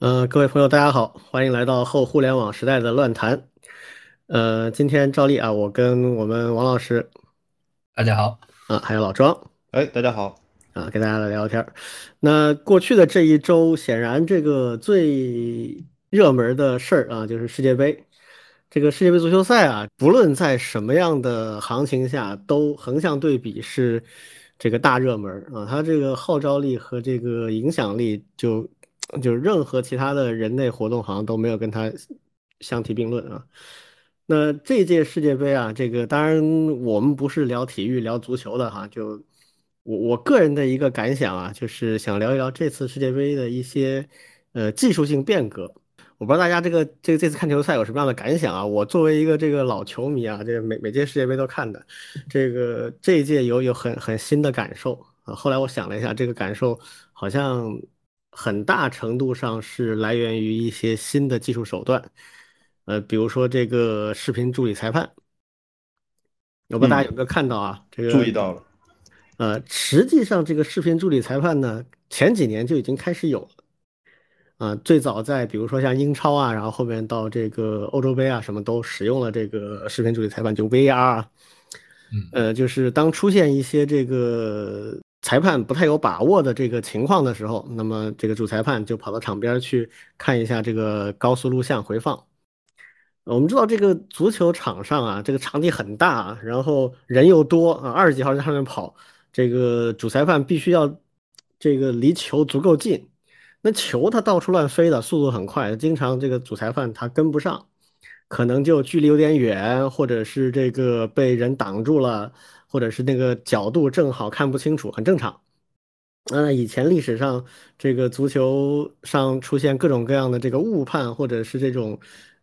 呃，各位朋友，大家好，欢迎来到后互联网时代的乱谈。呃，今天照例啊，我跟我们王老师大家好，啊，还有老庄哎，大家好。啊，跟大家来聊聊天儿。那过去的这一周，显然这个最热门的事儿啊，就是世界杯。这个世界杯足球赛啊，不论在什么样的行情下，都横向对比是这个大热门儿啊。它这个号召力和这个影响力就，就是任何其他的人类活动好像都没有跟它相提并论啊。那这届世界杯啊，这个当然我们不是聊体育、聊足球的哈，就我我个人的一个感想啊，就是想聊一聊这次世界杯的一些呃技术性变革。我不知道大家这个这个这次看球赛有什么样的感想啊？我作为一个这个老球迷啊，这个每每届世界杯都看的，这个这一届有有很很新的感受啊。后来我想了一下，这个感受好像很大程度上是来源于一些新的技术手段，呃，比如说这个视频助理裁判，我不知道大家有没有看到啊？这个注意到了，呃，实际上这个视频助理裁判呢，前几年就已经开始有了。啊，最早在比如说像英超啊，然后后面到这个欧洲杯啊，什么都使用了这个视频助理裁判，就 VAR 啊。嗯，呃，就是当出现一些这个裁判不太有把握的这个情况的时候，那么这个主裁判就跑到场边去看一下这个高速录像回放。我们知道这个足球场上啊，这个场地很大，然后人又多啊，二十几号在上面跑，这个主裁判必须要这个离球足够近。那球它到处乱飞的，速度很快，经常这个主裁判他跟不上，可能就距离有点远，或者是这个被人挡住了，或者是那个角度正好看不清楚，很正常。那以前历史上这个足球上出现各种各样的这个误判，或者是这种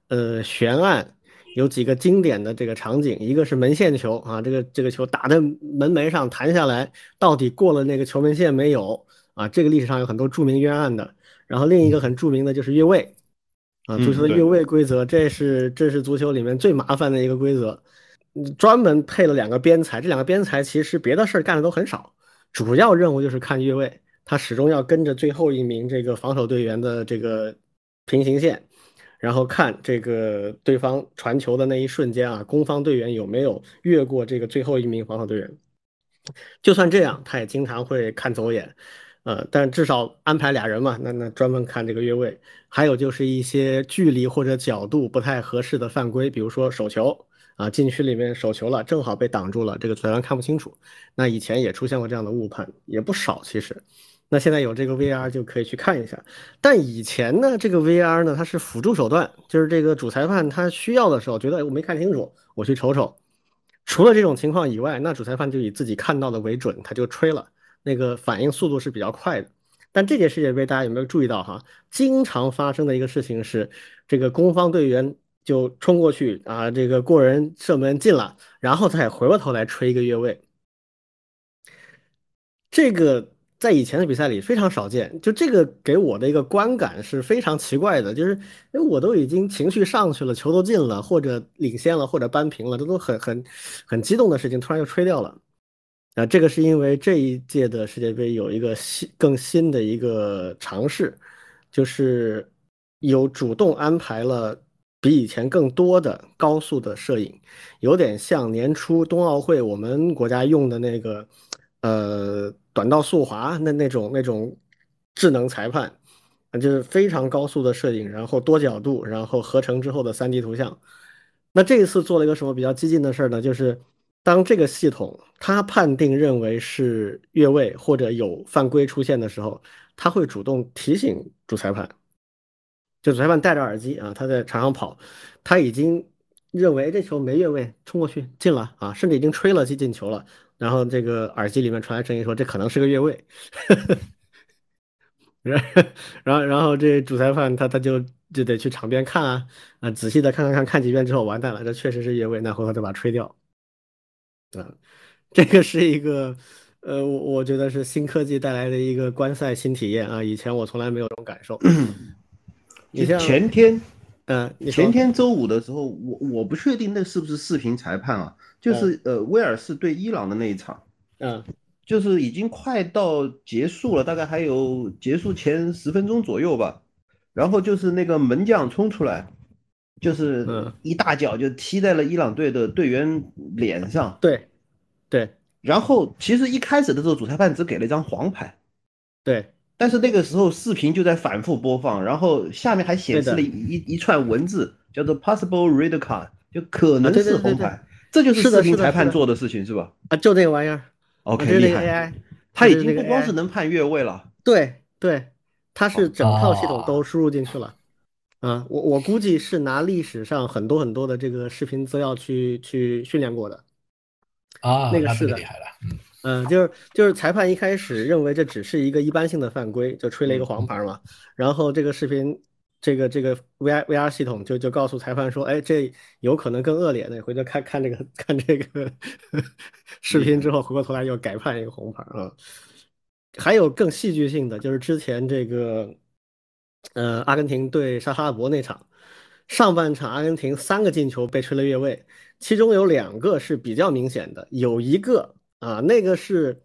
呃悬案，有几个经典的这个场景，一个是门线球啊，这个这个球打在门楣上弹下来，到底过了那个球门线没有？啊，这个历史上有很多著名冤案的，然后另一个很著名的就是越位，啊，足球的越位规则，这是这是足球里面最麻烦的一个规则，专门配了两个边裁，这两个边裁其实别的事儿干的都很少，主要任务就是看越位，他始终要跟着最后一名这个防守队员的这个平行线，然后看这个对方传球的那一瞬间啊，攻方队员有没有越过这个最后一名防守队员，就算这样，他也经常会看走眼。呃，但至少安排俩人嘛，那那专门看这个越位，还有就是一些距离或者角度不太合适的犯规，比如说手球啊，禁区里面手球了，正好被挡住了，这个裁判看不清楚。那以前也出现过这样的误判，也不少其实。那现在有这个 VR 就可以去看一下。但以前呢，这个 VR 呢，它是辅助手段，就是这个主裁判他需要的时候，觉得我没看清楚，我去瞅瞅。除了这种情况以外，那主裁判就以自己看到的为准，他就吹了。那个反应速度是比较快的，但这届世界杯大家有没有注意到哈？经常发生的一个事情是，这个攻方队员就冲过去啊，这个过人射门进了，然后再回过头来吹一个越位。这个在以前的比赛里非常少见，就这个给我的一个观感是非常奇怪的，就是因为我都已经情绪上去了，球都进了，或者领先了，或者扳平了，这都很很很激动的事情，突然又吹掉了。啊，这个是因为这一届的世界杯有一个新更新的一个尝试，就是有主动安排了比以前更多的高速的摄影，有点像年初冬奥会我们国家用的那个呃短道速滑那那种那种智能裁判，就是非常高速的摄影，然后多角度，然后合成之后的 3D 图像。那这一次做了一个什么比较激进的事儿呢？就是。当这个系统它判定认为是越位或者有犯规出现的时候，它会主动提醒主裁判。就主裁判戴着耳机啊，他在场上跑，他已经认为这球没越位，冲过去进了啊，甚至已经吹了进进球了。然后这个耳机里面传来声音说这可能是个越位。然后然后这主裁判他他就就得去场边看啊啊，仔细的看看看看几遍之后，完蛋了，这确实是越位，那回头再把它吹掉。嗯，这个是一个，呃，我我觉得是新科技带来的一个观赛新体验啊！以前我从来没有这种感受。你像前天，嗯，前天周五的时候，我我不确定那是不是视频裁判啊？就是呃，威尔士对伊朗的那一场，嗯，就是已经快到结束了，大概还有结束前十分钟左右吧。然后就是那个门将冲出来，就是嗯一大脚就踢在了伊朗队的队员脸上。对，对，然后其实一开始的时候，主裁判只给了一张黄牌，对，但是那个时候视频就在反复播放，然后下面还显示了一一一串文字，叫做 possible red card，就可能啊对对对是红牌。这就是视频裁判做的事情是吧？啊，就那个玩意儿，？OK，厉害。他已经不光是能判越位了，对对，它是整套系统哦都输入进去了。啊，我我估计是拿历史上很多很多的这个视频资料去去训练过的。啊，那那个是的厉害了，嗯嗯，就是就是裁判一开始认为这只是一个一般性的犯规，就吹了一个黄牌嘛。然后这个视频，这个这个 VR VR 系统就就告诉裁判说，哎，这有可能更恶劣。那回头看看这个看这个 视频之后，回过头来又改判一个红牌啊。还有更戏剧性的，就是之前这个呃阿根廷对沙特阿拉伯那场，上半场阿根廷三个进球被吹了越位，其中有两个是比较明显的，有一个啊，那个是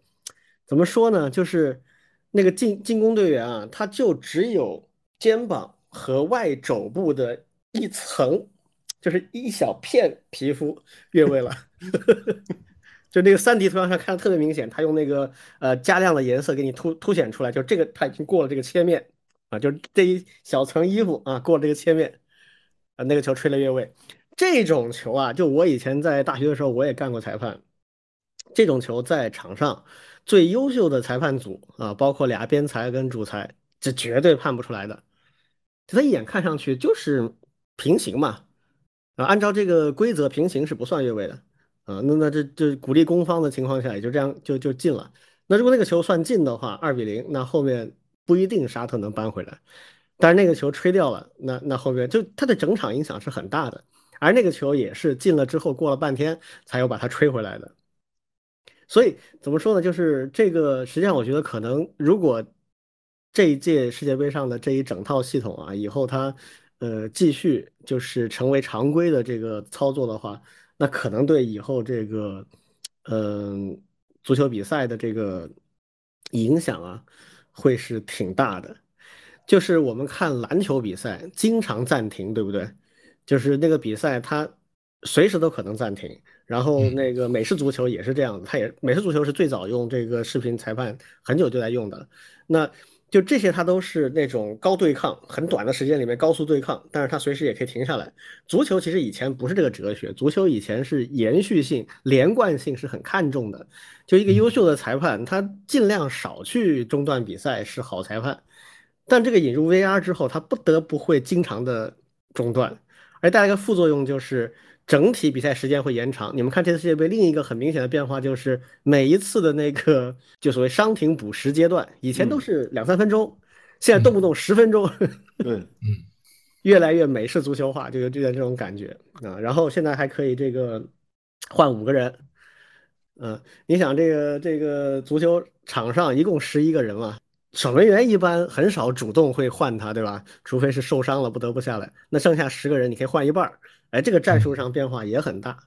怎么说呢？就是那个进进攻队员啊，他就只有肩膀和外肘部的一层，就是一小片皮肤越位了。就那个三 D 图像上看的特别明显，他用那个呃加亮的颜色给你凸凸显出来，就这个他已经过了这个切面啊，就这一小层衣服啊过了这个切面，啊那个球吹了越位。这种球啊，就我以前在大学的时候我也干过裁判，这种球在场上最优秀的裁判组啊，包括俩边裁跟主裁，这绝对判不出来的。他一眼看上去就是平行嘛，啊，按照这个规则，平行是不算越位的。啊，那那这这鼓励攻方的情况下，也就这样就就进了。那如果那个球算进的话，二比零，那后面不一定沙特能扳回来。但是那个球吹掉了，那那后面就它的整场影响是很大的。而那个球也是进了之后，过了半天才有把它吹回来的。所以怎么说呢？就是这个，实际上我觉得可能，如果这一届世界杯上的这一整套系统啊，以后它呃继续就是成为常规的这个操作的话，那可能对以后这个嗯、足球比赛的这个影响啊，会是挺大的。就是我们看篮球比赛经常暂停，对不对？就是那个比赛它随时都可能暂停。然后那个美式足球也是这样的，它也美式足球是最早用这个视频裁判，很久就在用的。那就这些，它都是那种高对抗，很短的时间里面高速对抗，但是它随时也可以停下来。足球其实以前不是这个哲学，足球以前是延续性、连贯性是很看重的。就一个优秀的裁判，他尽量少去中断比赛是好裁判。但这个引入 VR 之后，他不得不会经常的中断，而带来一个副作用就是整体比赛时间会延长。你们看这次世界杯另一个很明显的变化就是每一次的那个就所谓伤停补时阶段，以前都是两三分钟，现在动不动十分钟，对，嗯。越来越美式足球化，就有这点这种感觉。啊。然后现在还可以这个换五个人，嗯、你想这个这个足球场上一共十一个人嘛，守门员一般很少主动会换他，对吧？除非是受伤了不得不下来，那剩下十个人你可以换一半儿，哎，这个战术上变化也很大，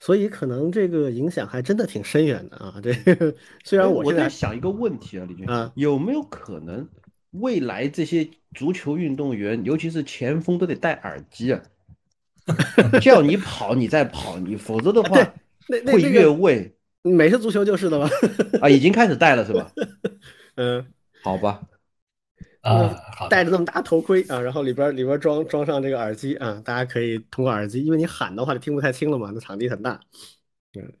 所以可能这个影响还真的挺深远的啊。这个 虽然哎我我在在想一个问题啊，李军啊，有没有可能未来这些足球运动员，尤其是前锋，都得戴耳机啊？叫你跑你再跑，你否则的话会越位美式足球就是的嘛，啊，已经开始戴了是吧？嗯。好吧，啊，好，戴着那么大头盔啊，然后里边里边装装上这个耳机啊，大家可以通过耳机，因为你喊的话就听不太清了嘛，那场地很大。嗯，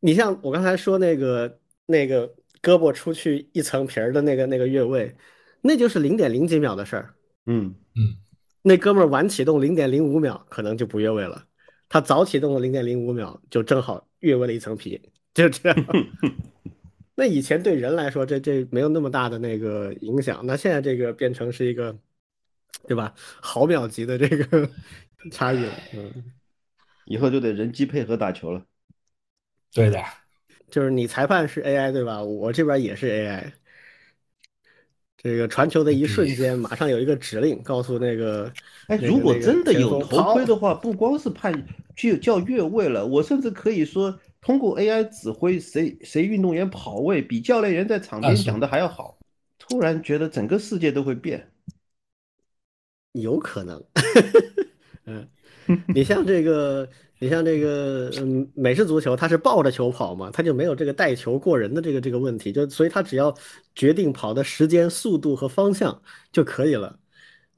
你像我刚才说那个那个胳膊出去一层皮儿的那个那个越位，那就是零点零几秒的事儿。嗯，嗯那哥们儿晚启动零点零五秒，可能就不越位了；他早启动了零点零五秒，就正好越位了一层皮，就这样。那以前对人来说，这这没有那么大的那个影响，那现在这个变成是一个，对吧？毫秒级的这个 差异了。嗯，以后就得人机配合打球了。对的，就是你裁判是 AI 对吧？我这边也是 AI。这个传球的一瞬间，马上有一个指令告诉那个，哎，如果真的有头盔的话，不光是判就叫越位了，我甚至可以说通过 AI 指挥谁谁运动员跑位，比教练员在场边啊是讲的还要好。突然觉得整个世界都会变。有可能。嗯，你像这个，你像这个，嗯，美式足球它是抱着球跑嘛，它就没有这个带球过人的这个这个问题，就所以它只要决定跑的时间、速度和方向就可以了。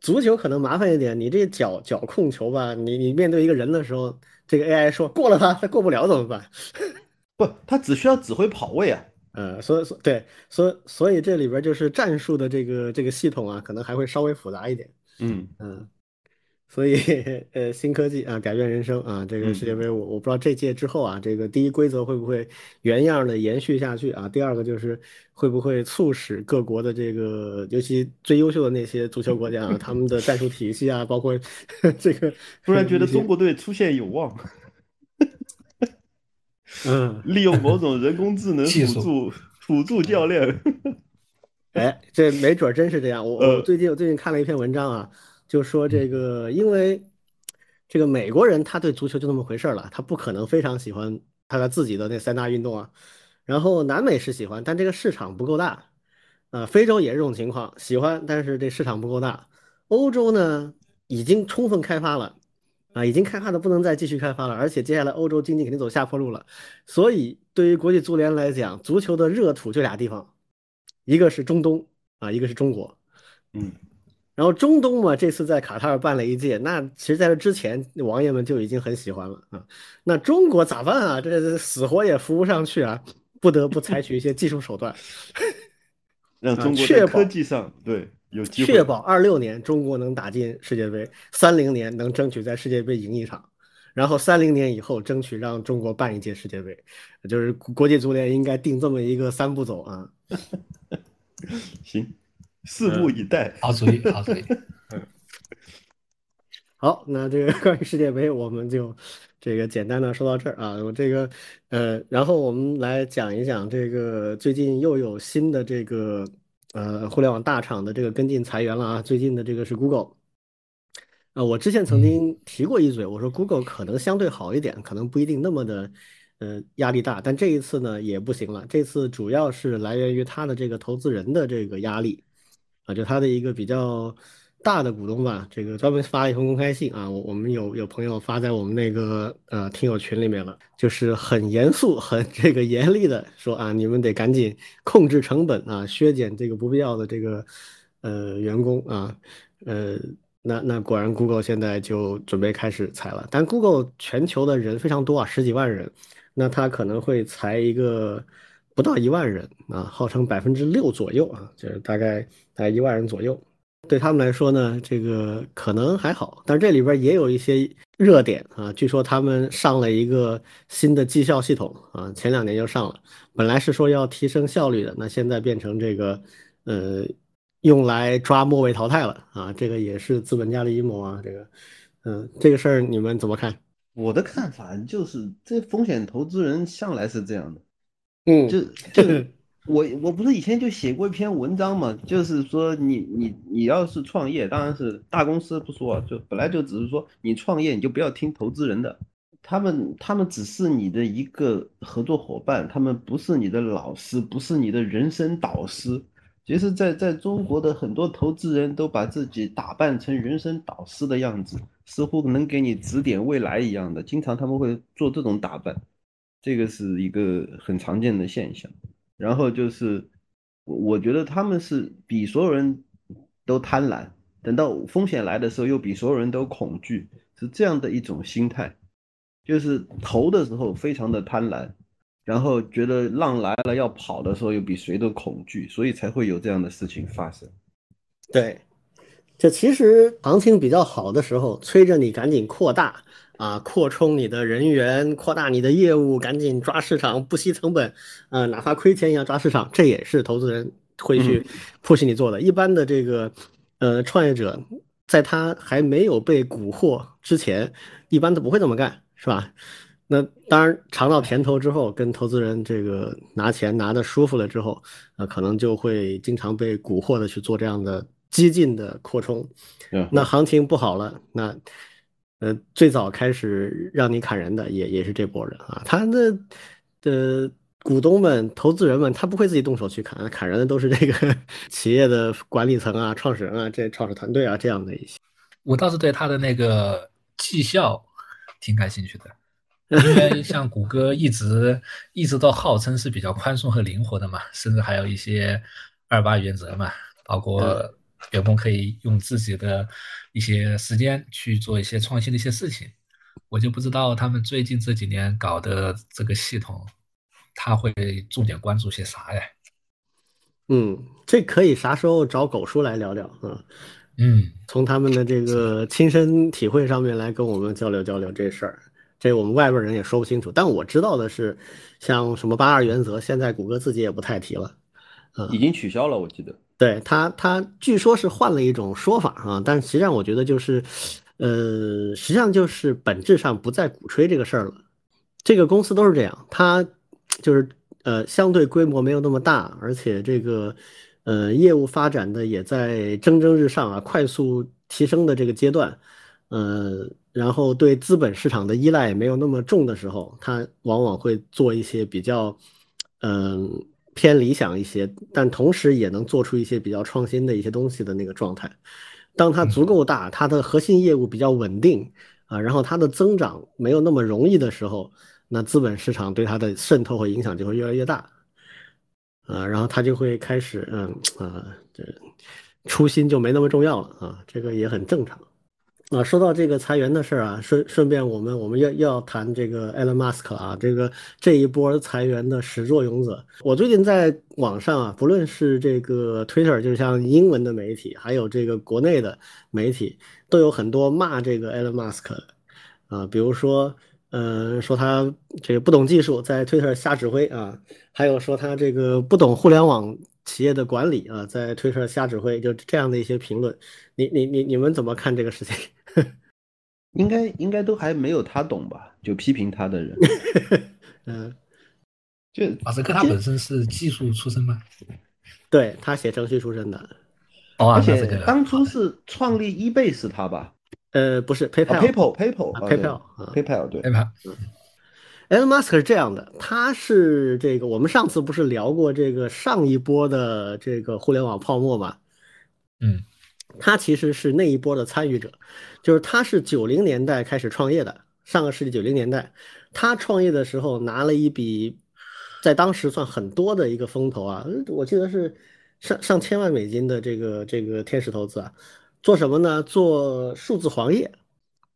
足球可能麻烦一点，你这脚脚控球吧，你你面对一个人的时候，这个 AI 说过了他，他过不了怎么办？不，他只需要指挥跑位啊。呃，所以所对，所所以这里边就是战术的这个这个系统啊，可能还会稍微复杂一点。嗯嗯。所以，呃，新科技啊，改变人生啊，这个世界杯，我我不知道这届之后啊，这个第一规则会不会原样的延续下去啊？第二个就是会不会促使各国的这个，尤其最优秀的那些足球国家啊，他们的战术体系啊，包括 这个，突然觉得中国队出现有望。嗯，利用某种人工智能辅助辅助教练。哎，这没准真是这样。我我最近我最近看了一篇文章啊。就说这个，因为这个美国人他对足球就那么回事了，他不可能非常喜欢他的自己的那三大运动啊。然后南美是喜欢，但这个市场不够大。呃，非洲也是这种情况，喜欢，但是这市场不够大。欧洲呢，已经充分开发了，啊，已经开发的不能再继续开发了，而且接下来欧洲经济肯定走下坡路了。所以对于国际足联来讲，足球的热土就俩地方，一个是中东啊，一个是中国，嗯。然后中东嘛，这次在卡塔尔办了一届，那其实在这之前，王爷们就已经很喜欢了啊。那中国咋办啊？这死活也扶不上去啊，不得不采取一些技术手段，让中国在科技上对有机会，确保二六年中国能打进世界杯，三零年能争取在世界杯赢一场，然后三零年以后争取让中国办一届世界杯，就是国际足联应该定这么一个三步走啊。行。拭目以待，好主意，好主意。嗯，好，那这个关于世界杯，我们就这个简单的说到这儿啊。我这个呃，然后我们来讲一讲这个最近又有新的这个呃互联网大厂的这个跟进裁员了啊。最近的这个是 Google，呃，我之前曾经提过一嘴，我说 Google 可能相对好一点，可能不一定那么的呃压力大，但这一次呢也不行了。这次主要是来源于他的这个投资人的这个压力。啊，就他的一个比较大的股东吧，这个专门发了一封公开信啊，我我们有有朋友发在我们那个呃听友群里面了，就是很严肃、很这个严厉的说啊，你们得赶紧控制成本啊，削减这个不必要的这个呃员工啊，呃，那那果然 Google 现在就准备开始裁了，但 Google 全球的人非常多啊，十几万人，那他可能会裁一个。不到一万人啊，号称百分之六左右啊，就是大概大概一万人左右。对他们来说呢，这个可能还好，但是这里边也有一些热点啊。据说他们上了一个新的绩效系统啊，前两年就上了，本来是说要提升效率的，那现在变成这个呃，用来抓末位淘汰了啊。这个也是资本家的阴谋啊。这个，嗯，这个事儿你们怎么看？我的看法就是，这风险投资人向来是这样的。嗯，就就我我不是以前就写过一篇文章嘛，就是说你你你要是创业，当然是大公司不说，就本来就只是说你创业你就不要听投资人的，他们他们只是你的一个合作伙伴，他们不是你的老师，不是你的人生导师。其实，在在中国的很多投资人都把自己打扮成人生导师的样子，似乎能给你指点未来一样的，经常他们会做这种打扮。这个是一个很常见的现象，然后就是我我觉得他们是比所有人都贪婪，等到风险来的时候又比所有人都恐惧，是这样的一种心态，就是投的时候非常的贪婪，然后觉得浪来了要跑的时候又比谁都恐惧，所以才会有这样的事情发生。对，这其实行情比较好的时候，催着你赶紧扩大。啊，扩充你的人员，扩大你的业务，赶紧抓市场，不惜成本，呃，哪怕亏钱也要抓市场，这也是投资人会去 push 你做的。一般的这个，呃，创业者在他还没有被蛊惑之前，一般都不会这么干，是吧？那当然尝到甜头之后，跟投资人这个拿钱拿的舒服了之后，呃，可能就会经常被蛊惑的去做这样的激进的扩充。那行情不好了，那。呃，最早开始让你砍人的也也是这波人啊，他的的股东们、投资人们，他不会自己动手去砍，砍人的都是这个 企业的管理层啊、创始人啊、这创始团队啊这样的一些。我倒是对他的那个绩效挺感兴趣的，因为像谷歌一直一直都号称是比较宽松和灵活的嘛，甚至还有一些二八原则嘛，包括员工可以用自己的一些时间去做一些创新的一些事情。我就不知道他们最近这几年搞的这个系统，他会重点关注些啥呀？嗯，这可以啥时候找狗叔来聊聊啊？嗯，从他们的这个亲身体会上面来跟我们交流交流这事儿，这我们外边人也说不清楚。但我知道的是，像什么八二原则，现在谷歌自己也不太提了，嗯已经取消了，我记得。对他，他据说是换了一种说法啊，但实际上我觉得就是，呃，实际上就是本质上不再鼓吹这个事儿了。这个公司都是这样，它就是。呃，相对规模没有那么大，而且这个，呃，业务发展的也在蒸蒸日上啊，快速提升的这个阶段，呃，然后对资本市场的依赖也没有那么重的时候，它往往会做一些比较，嗯，偏理想一些，但同时也能做出一些比较创新的一些东西的那个状态。当它足够大，它的核心业务比较稳定啊，然后它的增长没有那么容易的时候。那资本市场对它的渗透和影响就会越来越大，啊，然后它就会开始，嗯，啊，这初心就没那么重要了啊，这个也很正常。啊，说到这个裁员的事儿啊，顺顺便我们我们要要谈这个 Elon Musk 啊，这个这一波裁员的始作俑者。我最近在网上啊，不论是这个 Twitter，就像英文的媒体，还有这个国内的媒体，都有很多骂这个 Elon Musk，啊，比如说。嗯，说他这个不懂技术，在 Twitter 瞎指挥啊，还有说他这个不懂互联网企业的管理啊，在推特瞎指挥，就这样的一些评论，你你你你们怎么看这个事情？应该应该都还没有他懂吧？就批评他的人，嗯，就马斯克他本身是技术出身吗？对他写程序出身的，哦，而且当初是创立 eBay 是他吧？呃，不是，PayPal，PayPal，PayPal，PayPal，对，PayPal。Elon Musk 是这样的，他是这个，我们上次不是聊过这个上一波的这个互联网泡沫吗？嗯，他其实是那一波的参与者，就是他是九零年代开始创业的，上个世纪九零年代，他创业的时候拿了一笔，在当时算很多的一个风投啊，我记得是上上千万美金的这个这个天使投资啊。做什么呢？做数字黄页，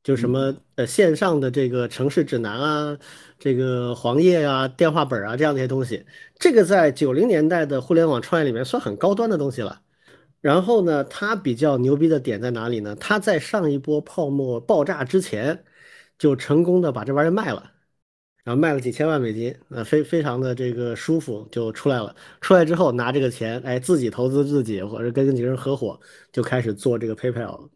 就什么呃线上的这个城市指南啊，这个黄页啊、电话本啊这样的一些东西。这个在九零年代的互联网创业里面算很高端的东西了。然后呢，它比较牛逼的点在哪里呢？它在上一波泡沫爆炸之前，就成功的把这玩意儿卖了。然后卖了几千万美金，呃，非非常的这个舒服就出来了。出来之后拿这个钱，哎，自己投资自己，或者跟几个人合伙，就开始做这个 PayPal。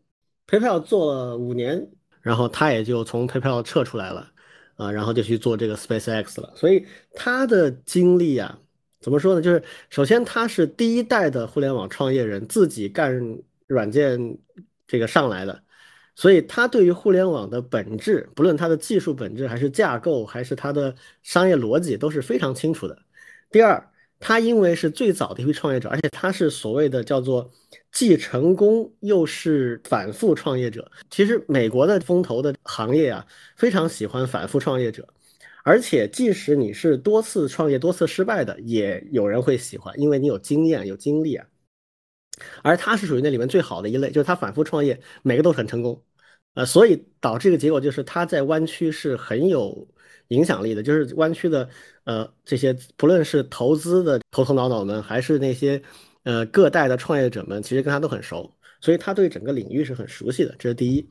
PayPal 做了五年，然后他也就从 PayPal 撤出来了，啊，然后就去做这个 SpaceX 了。所以他的经历啊，怎么说呢？就是首先他是第一代的互联网创业人，自己干软件这个上来的。所以，他对于互联网的本质，不论它的技术本质，还是架构，还是它的商业逻辑，都是非常清楚的。第二，他因为是最早的一批创业者，而且他是所谓的叫做既成功又是反复创业者。其实，美国的风投的行业啊，非常喜欢反复创业者，而且即使你是多次创业、多次失败的，也有人会喜欢，因为你有经验、有经历啊。而他是属于那里面最好的一类，就是他反复创业，每个都很成功。呃，所以导致一个结果就是他在湾区是很有影响力的，就是湾区的呃这些不论是投资的头头脑脑们，还是那些呃各代的创业者们，其实跟他都很熟，所以他对整个领域是很熟悉的，这是第一。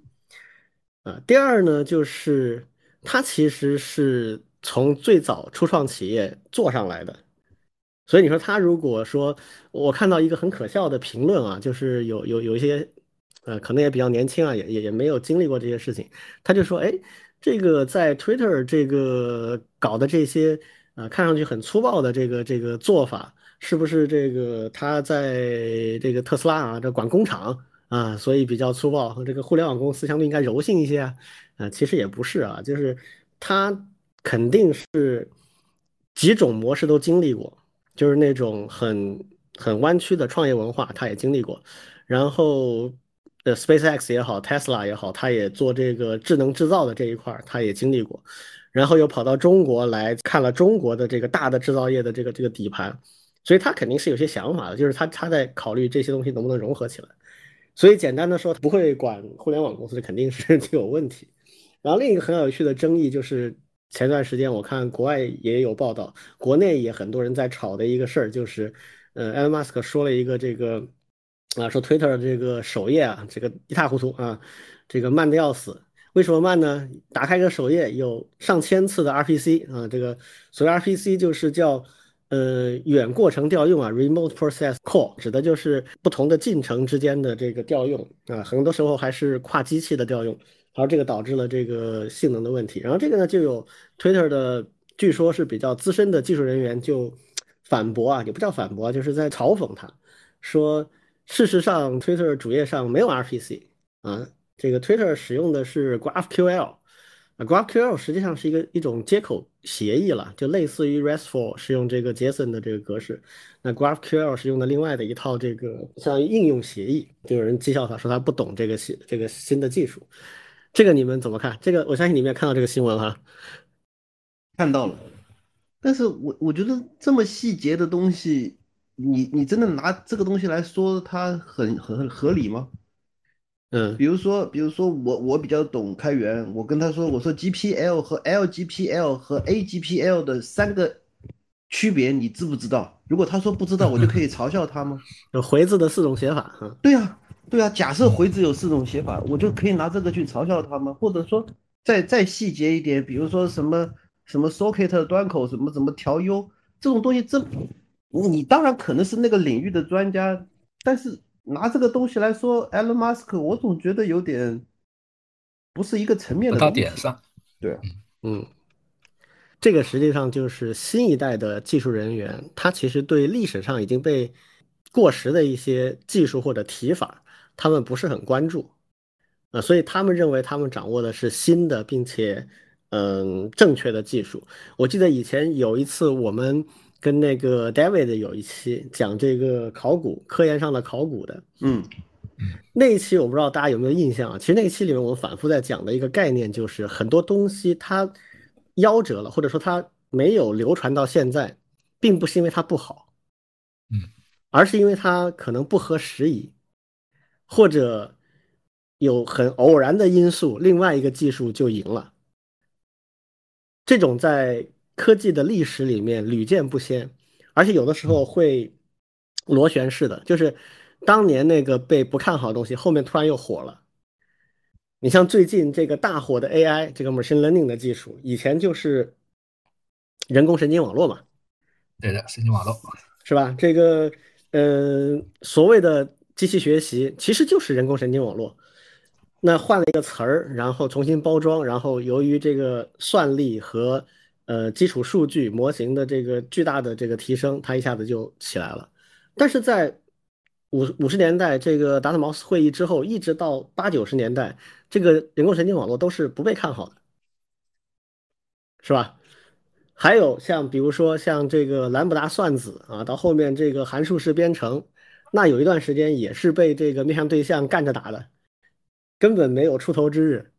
啊，第二呢，就是他其实是从最早初创企业做上来的，所以你说他如果说我看到一个很可笑的评论啊，就是有有有一些。呃，可能也比较年轻啊，也也也没有经历过这些事情。他就说，哎，这个在 Twitter 这个搞的这些，呃，看上去很粗暴的这个这个做法，是不是这个他在这个特斯拉啊，这管工厂啊，所以比较粗暴？和这个互联网公司相对应该柔性一些啊？啊，其实也不是啊，就是他肯定是几种模式都经历过，就是那种很很弯曲的创业文化，他也经历过，然后。呃，SpaceX 也好，Tesla 也好，他也做这个智能制造的这一块，他也经历过，然后又跑到中国来看了中国的这个大的制造业的这个这个底盘，所以他肯定是有些想法的，就是他他在考虑这些东西能不能融合起来。所以简单的说，不会管互联网公司，肯定是就有问题。然后另一个很有趣的争议就是，前段时间我看国外也有报道，国内也很多人在吵的一个事儿，就是，呃，Elon Musk 说了一个这个。啊，说 Twitter 这个首页啊，这个一塌糊涂啊，这个慢的要死。为什么慢呢？打开一个首页有上千次的 RPC 啊，这个所谓 RPC 就是叫呃远过程调用啊，Remote Process Call，指的就是不同的进程之间的这个调用啊，很多时候还是跨机器的调用，然后这个导致了这个性能的问题。然后这个呢，就有 Twitter 的，据说是比较资深的技术人员就反驳啊，也不叫反驳，就是在嘲讽他，说。事实上，Twitter 主页上没有 RPC 啊，这个 Twitter 使用的是 GraphQL，GraphQL 实际上是一个一种接口协议了，就类似于 RESTful 是用这个 JSON 的这个格式，那 GraphQL 是用的另外的一套这个像应用协议，就有人讥笑他说他不懂这个新这个新的技术，这个你们怎么看？这个我相信你们也看到这个新闻哈，看到了，但是我我觉得这么细节的东西。你你真的拿这个东西来说，它很很合理吗？嗯，比如说，比如说我我比较懂开源，我跟他说，我说 GPL 和 LGPL 和 AGPL 的三个区别，你知不知道？如果他说不知道，我就可以嘲笑他吗？有回字的四种写法，对呀，对呀。假设回字有四种写法，我就可以拿这个去嘲笑他吗？或者说再再细节一点，比如说什么什么 socket 端口，什么怎么调优这种东西，这。你当然可能是那个领域的专家，但是拿这个东西来说，Elon Musk，我总觉得有点不是一个层面的。到点上。对，嗯，这个实际上就是新一代的技术人员，他其实对历史上已经被过时的一些技术或者提法，他们不是很关注，呃，所以他们认为他们掌握的是新的并且嗯正确的技术。我记得以前有一次我们。跟那个 David 有一期讲这个考古科研上的考古的，嗯那一期我不知道大家有没有印象啊？其实那一期里面我们反复在讲的一个概念就是很多东西它夭折了，或者说它没有流传到现在，并不是因为它不好，嗯，而是因为它可能不合时宜，或者有很偶然的因素，另外一个技术就赢了。这种在。科技的历史里面屡见不鲜，而且有的时候会螺旋式的，就是当年那个被不看好的东西，后面突然又火了。你像最近这个大火的 AI，这个 machine learning 的技术，以前就是人工神经网络嘛，对的，神经网络是吧？这个呃，所谓的机器学习其实就是人工神经网络，那换了一个词儿，然后重新包装，然后由于这个算力和呃，基础数据模型的这个巨大的这个提升，它一下子就起来了。但是在五五十年代这个达特茅斯会议之后，一直到八九十年代，这个人工神经网络都是不被看好的，是吧？还有像比如说像这个兰布达算子啊，到后面这个函数式编程，那有一段时间也是被这个面向对象干着打的，根本没有出头之日。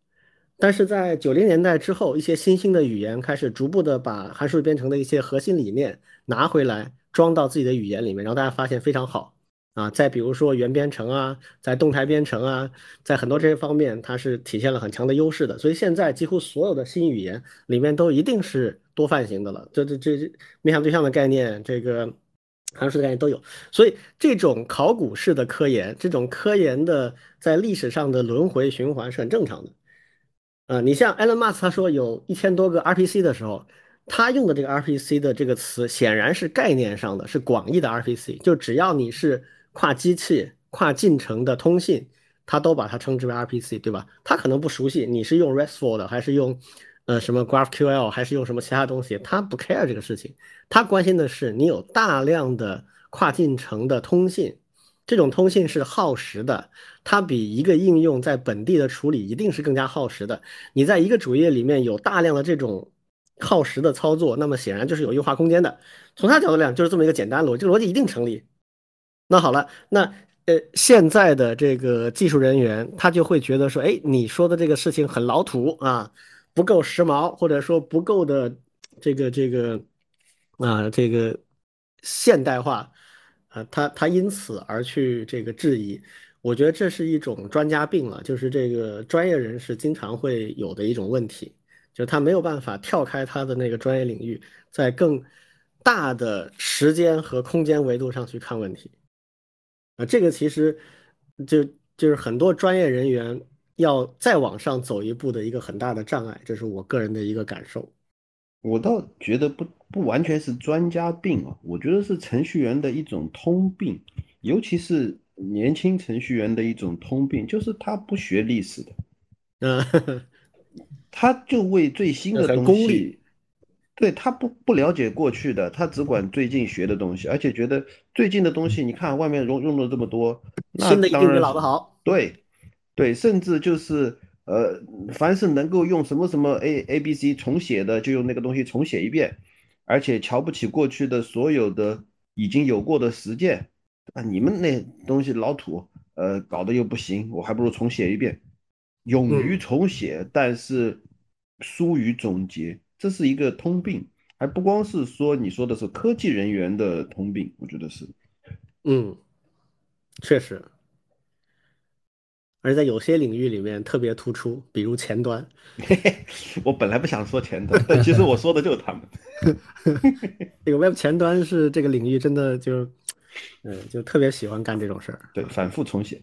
但是在九零年代之后，一些新兴的语言开始逐步的把函数编程的一些核心理念拿回来，装到自己的语言里面，然后大家发现非常好啊。再比如说元编程啊，在动态编程啊，在很多这些方面，它是体现了很强的优势的。所以现在几乎所有的新语言里面都一定是多范型的了。这这这面向对象的概念，这个函数的概念都有。所以这种考古式的科研，这种科研的在历史上的轮回循环是很正常的。呃，你像 Elon Musk 他说有一千多个 RPC 的时候，他用的这个 RPC 的这个词显然是概念上的，是广义的 RPC，就只要你是跨机器、跨进程的通信，他都把它称之为 RPC，对吧？他可能不熟悉你是用 RESTful 的还是用呃什么 GraphQL 还是用什么其他东西，他不 care 这个事情，他关心的是你有大量的跨进程的通信。这种通信是耗时的，它比一个应用在本地的处理一定是更加耗时的。你在一个主页里面有大量的这种耗时的操作，那么显然就是有优化空间的。从他角度来讲，就是这么一个简单逻辑，逻辑一定成立。那好了，那呃，现在的这个技术人员，他就会觉得说，哎，你说的这个事情很老土啊，不够时髦，或者说不够的这个这个啊这个现代化，他他因此而去这个质疑，我觉得这是一种专家病了，就是这个专业人士经常会有的一种问题，就是他没有办法跳开他的那个专业领域，在更大的时间和空间维度上去看问题。啊，这个其实就就是很多专业人员要再往上走一步的一个很大的障碍，这是我个人的一个感受。我倒觉得不不完全是专家病啊，我觉得是程序员的一种通病，尤其是年轻程序员的一种通病，就是他不学历史的，嗯，他就为最新的东西。对他不不了解过去的，他只管最近学的东西，而且觉得最近的东西，你看外面用用了这么多，那新的一定比老的好。对对，甚至就是呃，凡是能够用什么什么 A A B C 重写的，就用那个东西重写一遍，而且瞧不起过去的所有的已经有过的实践啊，你们那东西老土，呃，搞得又不行，我还不如重写一遍，勇于嗯。重写，但是疏于总结，这是一个通病，还不光是说你说的是科技人员的通病，我觉得是。嗯，确实，而在有些领域里面特别突出，比如前端。我本来不想说前端，但其实我说的就是他们。这个 Web 前端是这个领域真的就，嗯，就特别喜欢干这种事儿。对，反复重写。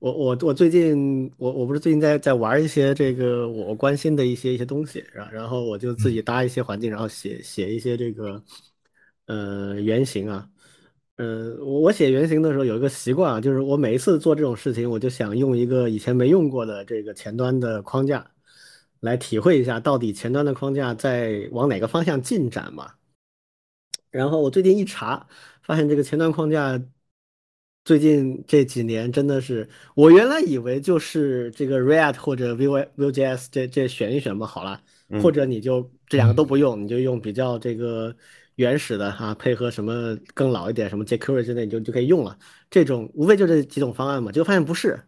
我我我最近我我不是最近在在玩一些这个我关心的一些一些东西，然然后我就自己搭一些环境，然后写写一些这个呃原型啊，嗯、我我写原型的时候有一个习惯啊，就是我每一次做这种事情，我就想用一个以前没用过的这个前端的框架，来体会一下到底前端的框架在往哪个方向进展嘛。然后我最近一查，发现这个前端框架最近这几年真的是，我原来以为就是这个 React 或者 Vue Vue.js 这这选一选吧，好了，嗯或者你就这两个都不用，你就用比较这个原始的哈、配合什么更老一点什么 jQuery 之类，你就就可以用了。这种无非就这几种方案嘛，结果发现不是，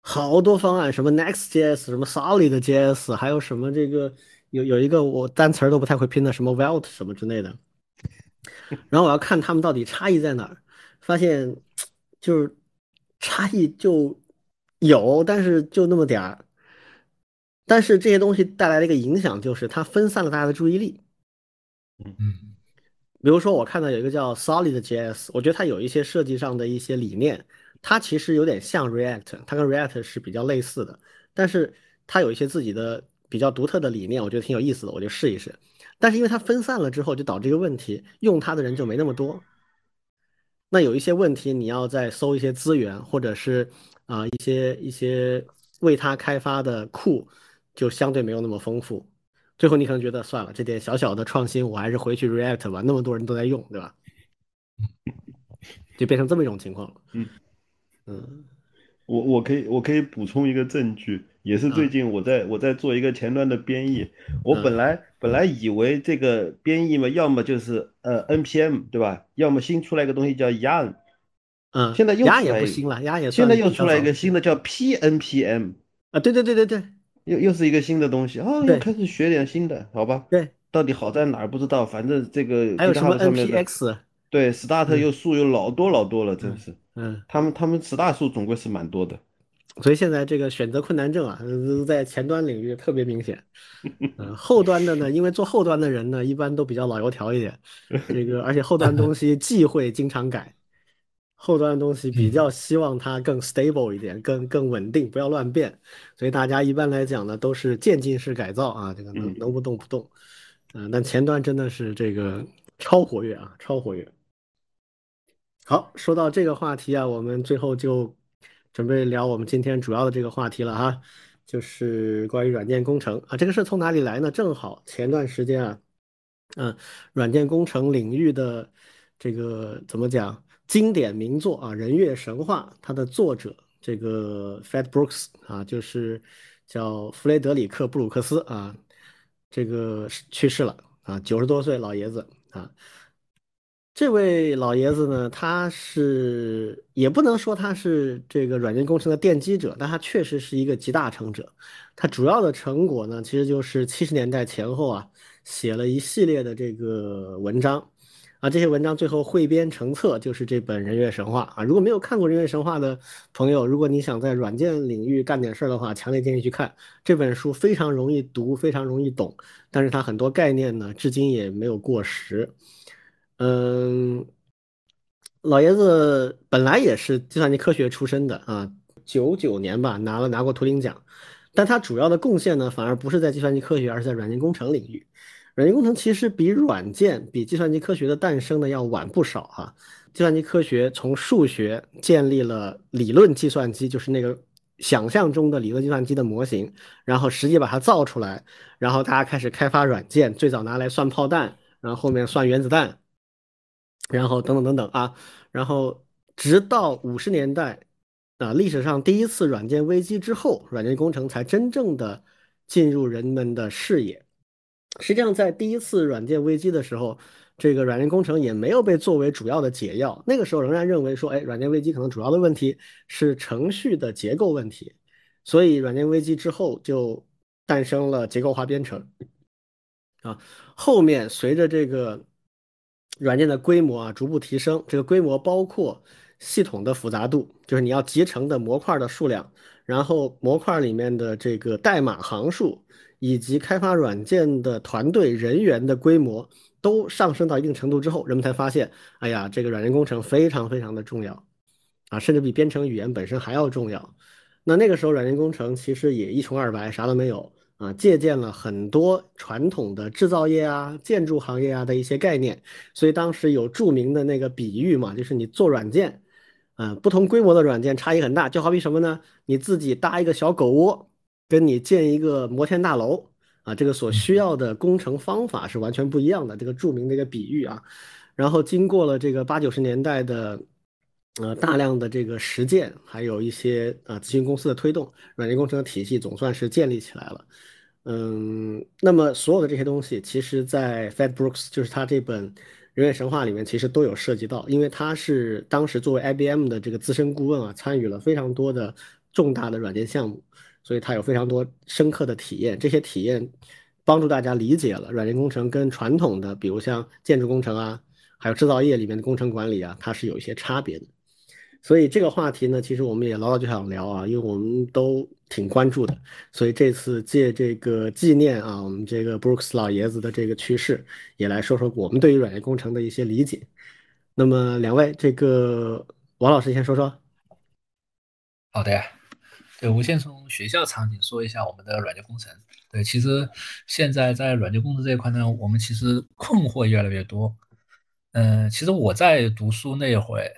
好多方案，什么 Next.js，什么 Solid.js，还有什么这个有有一个我单词都不太会拼的，什么 Velt 什么之类的。然后我要看他们到底差异在哪儿，发现就是差异就有，但是就那么点儿。但是这些东西带来的一个影响就是它分散了大家的注意力。嗯比如说，我看到有一个叫 Solid.js，我觉得它有一些设计上的一些理念，它其实有点像 React，它跟 React 是比较类似的，但是它有一些自己的比较独特的理念，我觉得挺有意思的，我就试一试。但是因为它分散了之后，就导致一个问题，用它的人就没那么多。那有一些问题，你要再搜一些资源，或者是啊、一些一些为它开发的库，就相对没有那么丰富。最后你可能觉得算了，这点小小的创新，我还是回去 React 吧，那么多人都在用，对吧？就变成这么一种情况。了。嗯。嗯。我我可以我可以补充一个证据，也是最啊近我在我在做一个前端的编译，我嗯本来本来以为这个编译嘛，要么就是呃 npm 对吧，要么新出来一个东西叫 yarn，嗯，现在又鸭出来一个也不新了，现在又出来一个新的叫 pnpm，啊，对对对对对又又是一个新的东西，啊，又对。开始学点新的，好吧，对，到底好在哪儿不知道，反正这个还有什么面的 NPX，对 start 嗯。又数又老多老多了，真是，嗯，他们他们 start 数总归是蛮多的。所以现在这个选择困难症啊，呃在前端领域特别明显。嗯，后端的呢，因为做后端的人呢，一般都比较老油条一点，这个而且后端东西忌讳经常改，后端的东西比较希望它更 stable 一点，更更稳定，不要乱变。所以大家一般来讲呢，都是渐进式改造啊，这个能嗯能不动不动。嗯、但前端真的是这个超活跃啊，超活跃。好，说到这个话题啊，我们最后就准备聊我们今天主要的这个话题了哈，就是关于软件工程啊。这个是从哪里来呢？正好前段时间啊，嗯，软件工程领域的这个怎么讲，经典名作啊，《人月神话》，它的作者这个 Fred Brooks 啊，就是叫弗雷德里克·布鲁克斯啊，这个去世了啊，九十多岁老爷子啊。这位老爷子呢，他是也不能说他是这个软件工程的奠基者，但他确实是一个集大成者。他主要的成果呢，其实就是七十年代前后啊，写了一系列的这个文章。啊，这些文章最后汇编成册，就是这本《人月神话》啊。如果没有看过《人月神话》的朋友，如果你想在软件领域干点事儿的话，强烈建议去看这本书，非常容易读，非常容易懂。但是它很多概念呢，至今也没有过时。嗯，老爷子本来也是计算机科学出身的啊，九九年吧拿了拿过图灵奖，但他主要的贡献呢，反而不是在计算机科学，而是在软件工程领域。软件工程其实比软件、比计算机科学的诞生呢要晚不少哈。计算机科学从数学建立了理论计算机，就是那个想象中的理论计算机的模型，然后实际把它造出来，然后大家开始开发软件，最早拿来算炮弹，然后后面算原子弹，然后等等等等啊，然后直到五十年代啊，历史上第一次软件危机之后，软件工程才真正的进入人们的视野。实际上，在第一次软件危机的时候，这个软件工程也没有被作为主要的解药。那个时候仍然认为说，哎，软件危机可能主要的问题是程序的结构问题。所以，软件危机之后就诞生了结构化编程。啊，后面随着这个软件的规模啊逐步提升，这个规模包括系统的复杂度，就是你要集成的模块的数量，然后模块里面的这个代码行数。以及开发软件的团队人员的规模都上升到一定程度之后，人们才发现，哎呀，这个软件工程非常非常的重要，啊，甚至比编程语言本身还要重要。那那个时候，软件工程其实也一穷二白，啥都没有啊，借鉴了很多传统的制造业啊、建筑行业啊的一些概念。所以当时有著名的那个比喻嘛，就是你做软件，嗯，不同规模的软件差异很大，就好比什么呢？你自己搭一个小狗窝。跟你建一个摩天大楼啊，这个所需要的工程方法是完全不一样的。这个著名的一个比喻啊，然后经过了这个八九十年代的呃大量的这个实践，还有一些呃咨询公司的推动，软件工程的体系总算是建立起来了。嗯，那么所有的这些东西，其实在 Fed Brooks 就是他这本《人类神话》里面，其实都有涉及到，因为他是当时作为 IBM 的这个资深顾问啊，参与了非常多的重大的软件项目。所以它有非常多深刻的体验，这些体验帮助大家理解了软件工程跟传统的，比如像建筑工程啊，还有制造业里面的工程管理啊，它是有一些差别的。所以这个话题呢，其实我们也老早就想聊啊，因为我们都挺关注的。所以这次借这个纪念啊，我们这个 Brooks 老爷子的这个去世，也来说说我们对于软件工程的一些理解。那么两位，这个王老师先说说。好的呀。对，我先从学校场景说一下我们的软件工程。对，其实现在在软件工程这一块呢，我们其实困惑越来越多。嗯，其实我在读书那会，《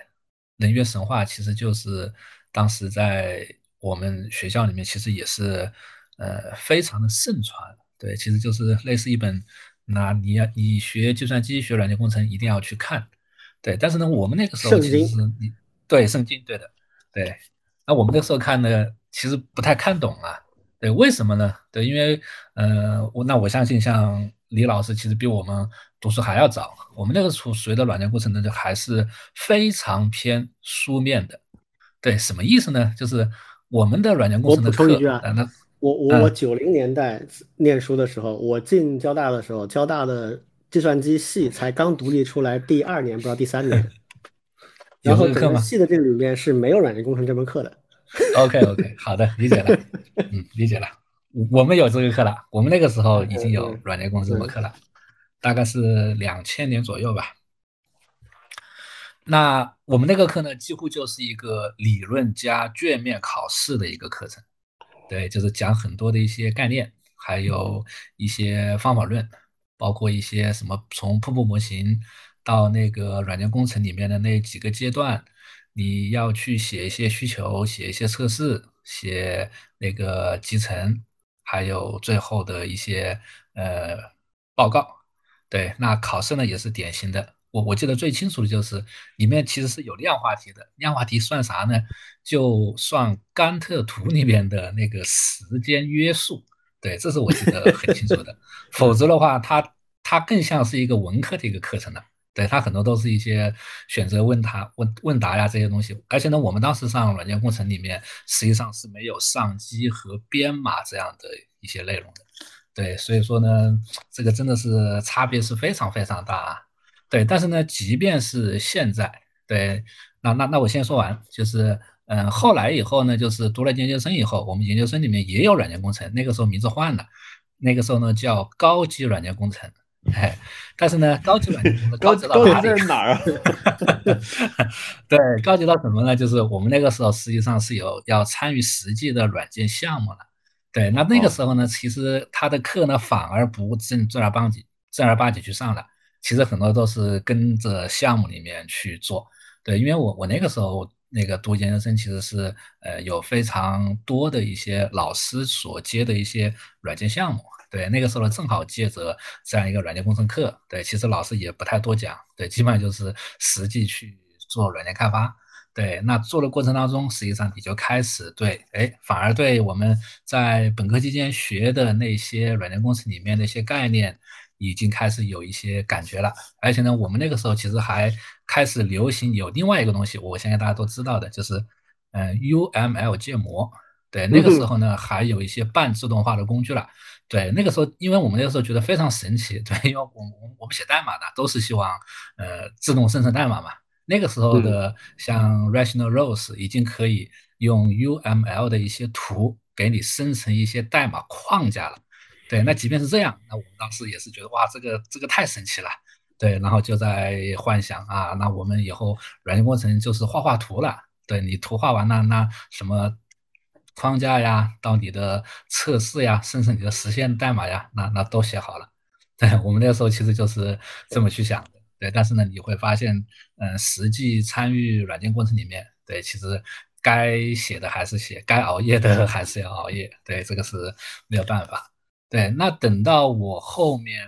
人月神话》其实就是当时在我们学校里面，其实也是呃非常的盛传。对，其实就是类似一本，那你要你学计算机、学软件工程一定要去看。对，但是呢，我们那个时候其实是你对圣经，对的，对。那我们那时候看呢？其实不太看懂啊，对，为什么呢？对，因为，呃，我那我相信像李老师，其实比我们读书还要早。我们那个处属于的软件过程呢，就还是非常偏书面的。对，什么意思呢？就是我们的软件工程的课。我补充一句啊，我我我九零年代念书的时候，我进交大的时候，交大的计算机系才刚独立出来第二年，不知道第三年。然后整个系的这里面是没有软件工程这门课的。OK OK，好的，理解了，嗯，理解了。我们有这个课了，我们那个时候已经有软件工程这门课了，大概是两千年左右吧。那我们那个课呢，几乎就是一个理论加卷面考试的一个课程，对，就是讲很多的一些概念，还有一些方法论，包括一些什么从瀑布模型到那个软件工程里面的那几个阶段。你要去写一些需求，写一些测试，写那个集成，还有最后的一些呃报告。对，那考试呢也是典型的。我我记得最清楚的就是里面其实是有量化题的。量化题算啥呢？就算甘特图里面的那个时间约束。对，这是我记得很清楚的。否则的话，它它更像是一个文科的一个课程了。对，它很多都是一些选择问答、问问答呀这些东西。而且呢，我们当时上软件工程里面，实际上是没有上机和编码这样的一些内容的。对，所以说呢，这个真的是差别是非常非常大啊。对，但是呢，即便是现在，对，那那那我先说完，就是嗯，后来以后呢，就是读了研究生以后，我们研究生里面也有软件工程，那个时候名字换了，那个时候呢叫高级软件工程。哎，但是呢，高级软件高级到哪里？哪儿啊？对，高级到什么呢？就是我们那个时候实际上是有要参与实际的软件项目了。对，那那个时候呢，其实他的课呢反而不正正儿八经正儿八经去上了，其实很多都是跟着项目里面去做。对，因为我我那个时候那个读研究生，其实是呃有非常多的一些老师所接的一些软件项目。对，那个时候呢，正好借着这样一个软件工程课，对，其实老师也不太多讲，对，基本上就是实际去做软件开发。对，那做的过程当中，实际上你就开始对，哎，反而对我们在本科期间学的那些软件工程里面的一些概念，已经开始有一些感觉了。而且呢，我们那个时候其实还开始流行有另外一个东西，我相信大家都知道的，就是嗯，UML 建模。对，那个时候呢，还有一些半自动化的工具了。对，那个时候，因为我们那个时候觉得非常神奇，对，因为我我我们写代码的都是希望呃自动生成代码嘛。那个时候的像 Rational Rose 已经可以用 UML 的一些图给你生成一些代码框架了。对，那即便是这样，那我们当时也是觉得哇，这个这个太神奇了。对，然后就在幻想啊，那我们以后软件工程就是画画图了。对你图画完了，那什么？框架呀，到你的测试呀，甚至你的实现代码呀，那那都写好了。对我们那个时候其实就是这么去想的。对，但是呢，你会发现，嗯，实际参与软件过程里面，对，其实该写的还是写，该熬夜的还是要熬夜。对，这个是没有办法。对，那等到我后面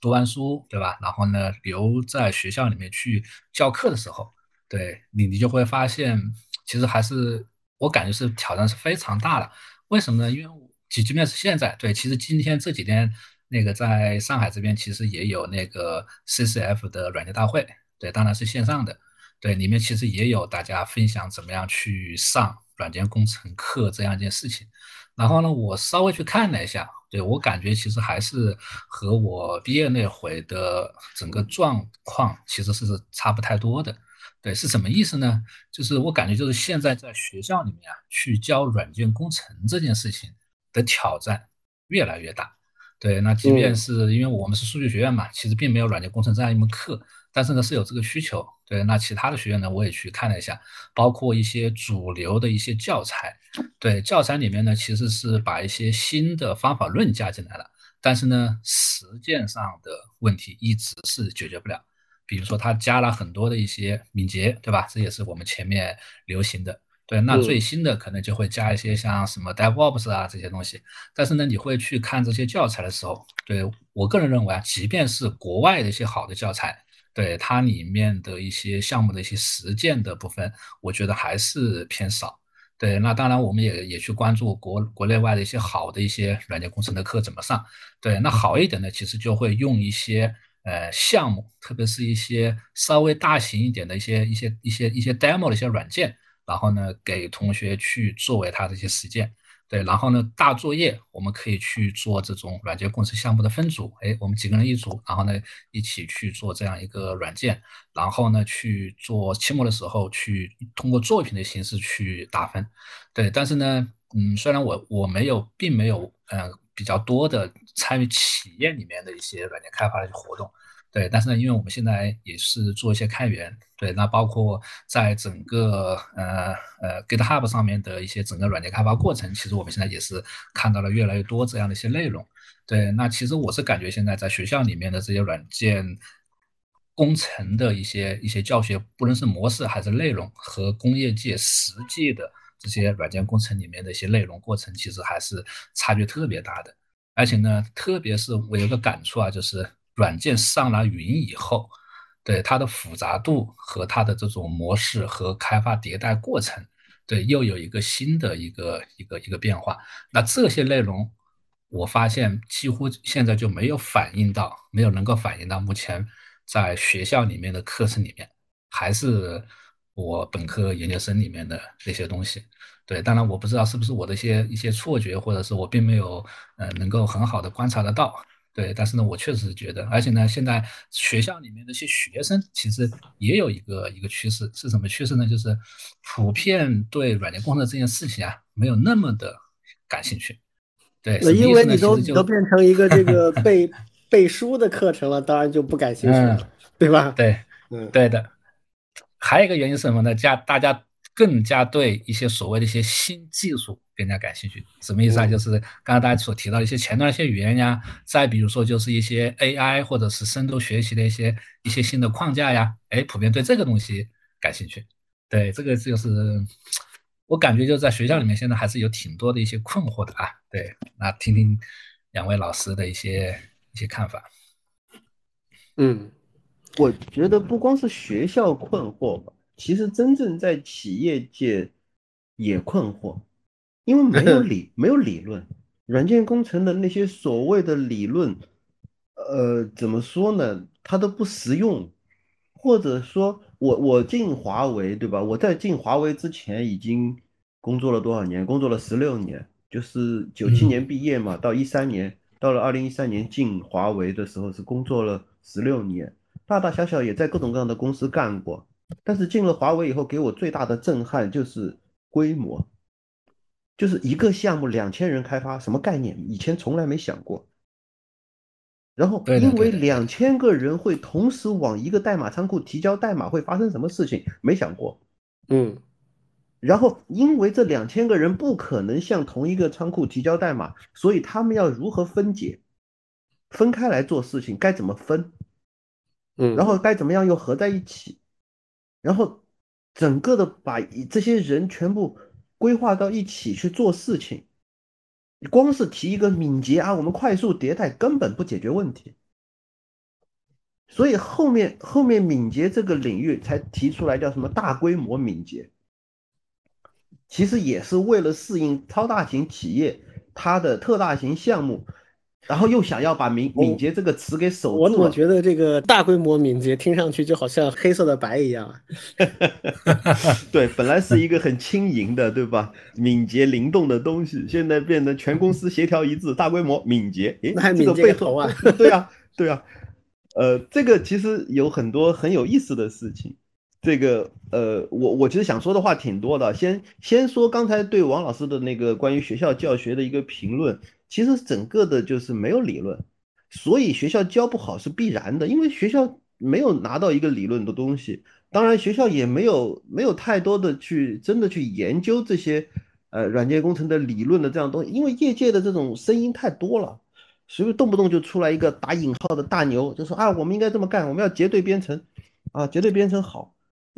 读完书，对吧？然后呢，留在学校里面去教课的时候，对你，你就会发现，其实还是。我感觉是挑战是非常大的，为什么呢？因为即即便是现在，对，其实今天这几天那个在上海这边其实也有那个 CCF 的软件大会，对，当然是线上的，对，里面其实也有大家分享怎么样去上软件工程课这样一件事情。然后呢，我稍微去看了一下，对我感觉其实还是和我毕业那会的整个状况其实是差不太多的。对，是什么意思呢？就是我感觉，就是现在在学校里面啊，去教软件工程这件事情的挑战越来越大。对，那即便是因为我们是数据学院嘛，其实并没有软件工程这样一门课，但是呢是有这个需求。对，那其他的学院呢，我也去看了一下，包括一些主流的一些教材。对，教材里面呢，其实是把一些新的方法论加进来了，但是呢，实践上的问题一直是解决不了。比如说，它加了很多的一些敏捷，对吧？这也是我们前面流行的。对，那最新的可能就会加一些像什么 DevOps 啊这些东西。但是呢，你会去看这些教材的时候，对我个人认为啊，即便是国外的一些好的教材，对它里面的一些项目的一些实践的部分，我觉得还是偏少。对，那当然我们也也去关注国国内外的一些好的一些软件工程的课怎么上。对，那好一点的其实就会用一些。呃，项目，特别是一些稍微大型一点的一些、一些、一些、一些 demo 的一些软件，然后呢，给同学去作为他的一些实践。对，然后呢，大作业我们可以去做这种软件工程项目的分组。哎，我们几个人一组，然后呢，一起去做这样一个软件，然后呢，去做期末的时候去通过作品的形式去打分。对，但是呢，嗯，虽然我我没有，并没有，嗯。比较多的参与企业里面的一些软件开发的活动，对，但是呢，因为我们现在也是做一些开源，对，那包括在整个呃呃 GitHub 上面的一些整个软件开发过程，其实我们现在也是看到了越来越多这样的一些内容，对，那其实我是感觉现在在学校里面的这些软件工程的一些一些教学，不论是模式还是内容，和工业界实际的。这些软件工程里面的一些内容过程，其实还是差距特别大的。而且呢，特别是我有个感触啊，就是软件上了云以后，对它的复杂度和它的这种模式和开发迭代过程，对又有一个新的一个一个一个变化。那这些内容，我发现几乎现在就没有反映到，没有能够反映到目前在学校里面的课程里面，还是我本科研究生里面的那些东西。对，当然我不知道是不是我的一些一些错觉，或者是我并没有呃能够很好的观察得到。对，但是呢，我确实觉得，而且呢，现在学校里面的一些学生其实也有一个一个趋势，是什么趋势呢？就是普遍对软件工程这件事情啊，没有那么的感兴趣。对，因为你都都变成一个这个背 背书的课程了，当然就不感兴趣了，对吧？对，嗯，对的。还有一个原因是什么呢？加大家。更加对一些所谓的一些新技术更加感兴趣，什么意思啊？就是刚才大家所提到的一些前端一些语言呀，再比如说就是一些 AI 或者是深度学习的一些一些新的框架呀，哎，普遍对这个东西感兴趣。对，这个就是我感觉就在学校里面现在还是有挺多的一些困惑的啊。对，那听听两位老师的一些一些看法。嗯，我觉得不光是学校困惑吧。其实真正在企业界也困惑，因为没有理 没有理论，软件工程的那些所谓的理论，呃，怎么说呢？它都不实用，或者说，我我进华为，对吧？我在进华为之前已经工作了多少年？工作了十六年，就是九七年毕业嘛，到一三年，到了二零一三年进华为的时候是工作了十六年，大大小小也在各种各样的公司干过。但是进了华为以后，给我最大的震撼就是规模，就是一个项目两千人开发，什么概念？以前从来没想过。然后因为两千个人会同时往一个代码仓库提交代码，会发生什么事情？没想过。嗯。然后因为这两千个人不可能向同一个仓库提交代码，所以他们要如何分解？分开来做事情，该怎么分？嗯。然后该怎么样又合在一起？然后，整个的把这些人全部规划到一起去做事情，光是提一个敏捷啊，我们快速迭代根本不解决问题。所以后面后面敏捷这个领域才提出来叫什么大规模敏捷，其实也是为了适应超大型企业它的特大型项目。然后又想要把敏敏捷这个词给守住，我怎么觉得这个大规模敏捷听上去就好像黑色的白一样啊？对，本来是一个很轻盈的，对吧？敏捷灵动的东西，现在变得全公司协调一致，大规模敏捷。哎，这个背后啊，对啊，对啊，呃，这个其实有很多很有意思的事情。这个呃，我我其实想说的话挺多的。先先说刚才对王老师的那个关于学校教学的一个评论。其实整个的就是没有理论，所以学校教不好是必然的，因为学校没有拿到一个理论的东西。当然，学校也没有没有太多的去真的去研究这些呃软件工程的理论的这样东西，因为业界的这种声音太多了，所以动不动就出来一个打引号的大牛，就说啊，我们应该这么干，我们要结对编程啊，结对编程好，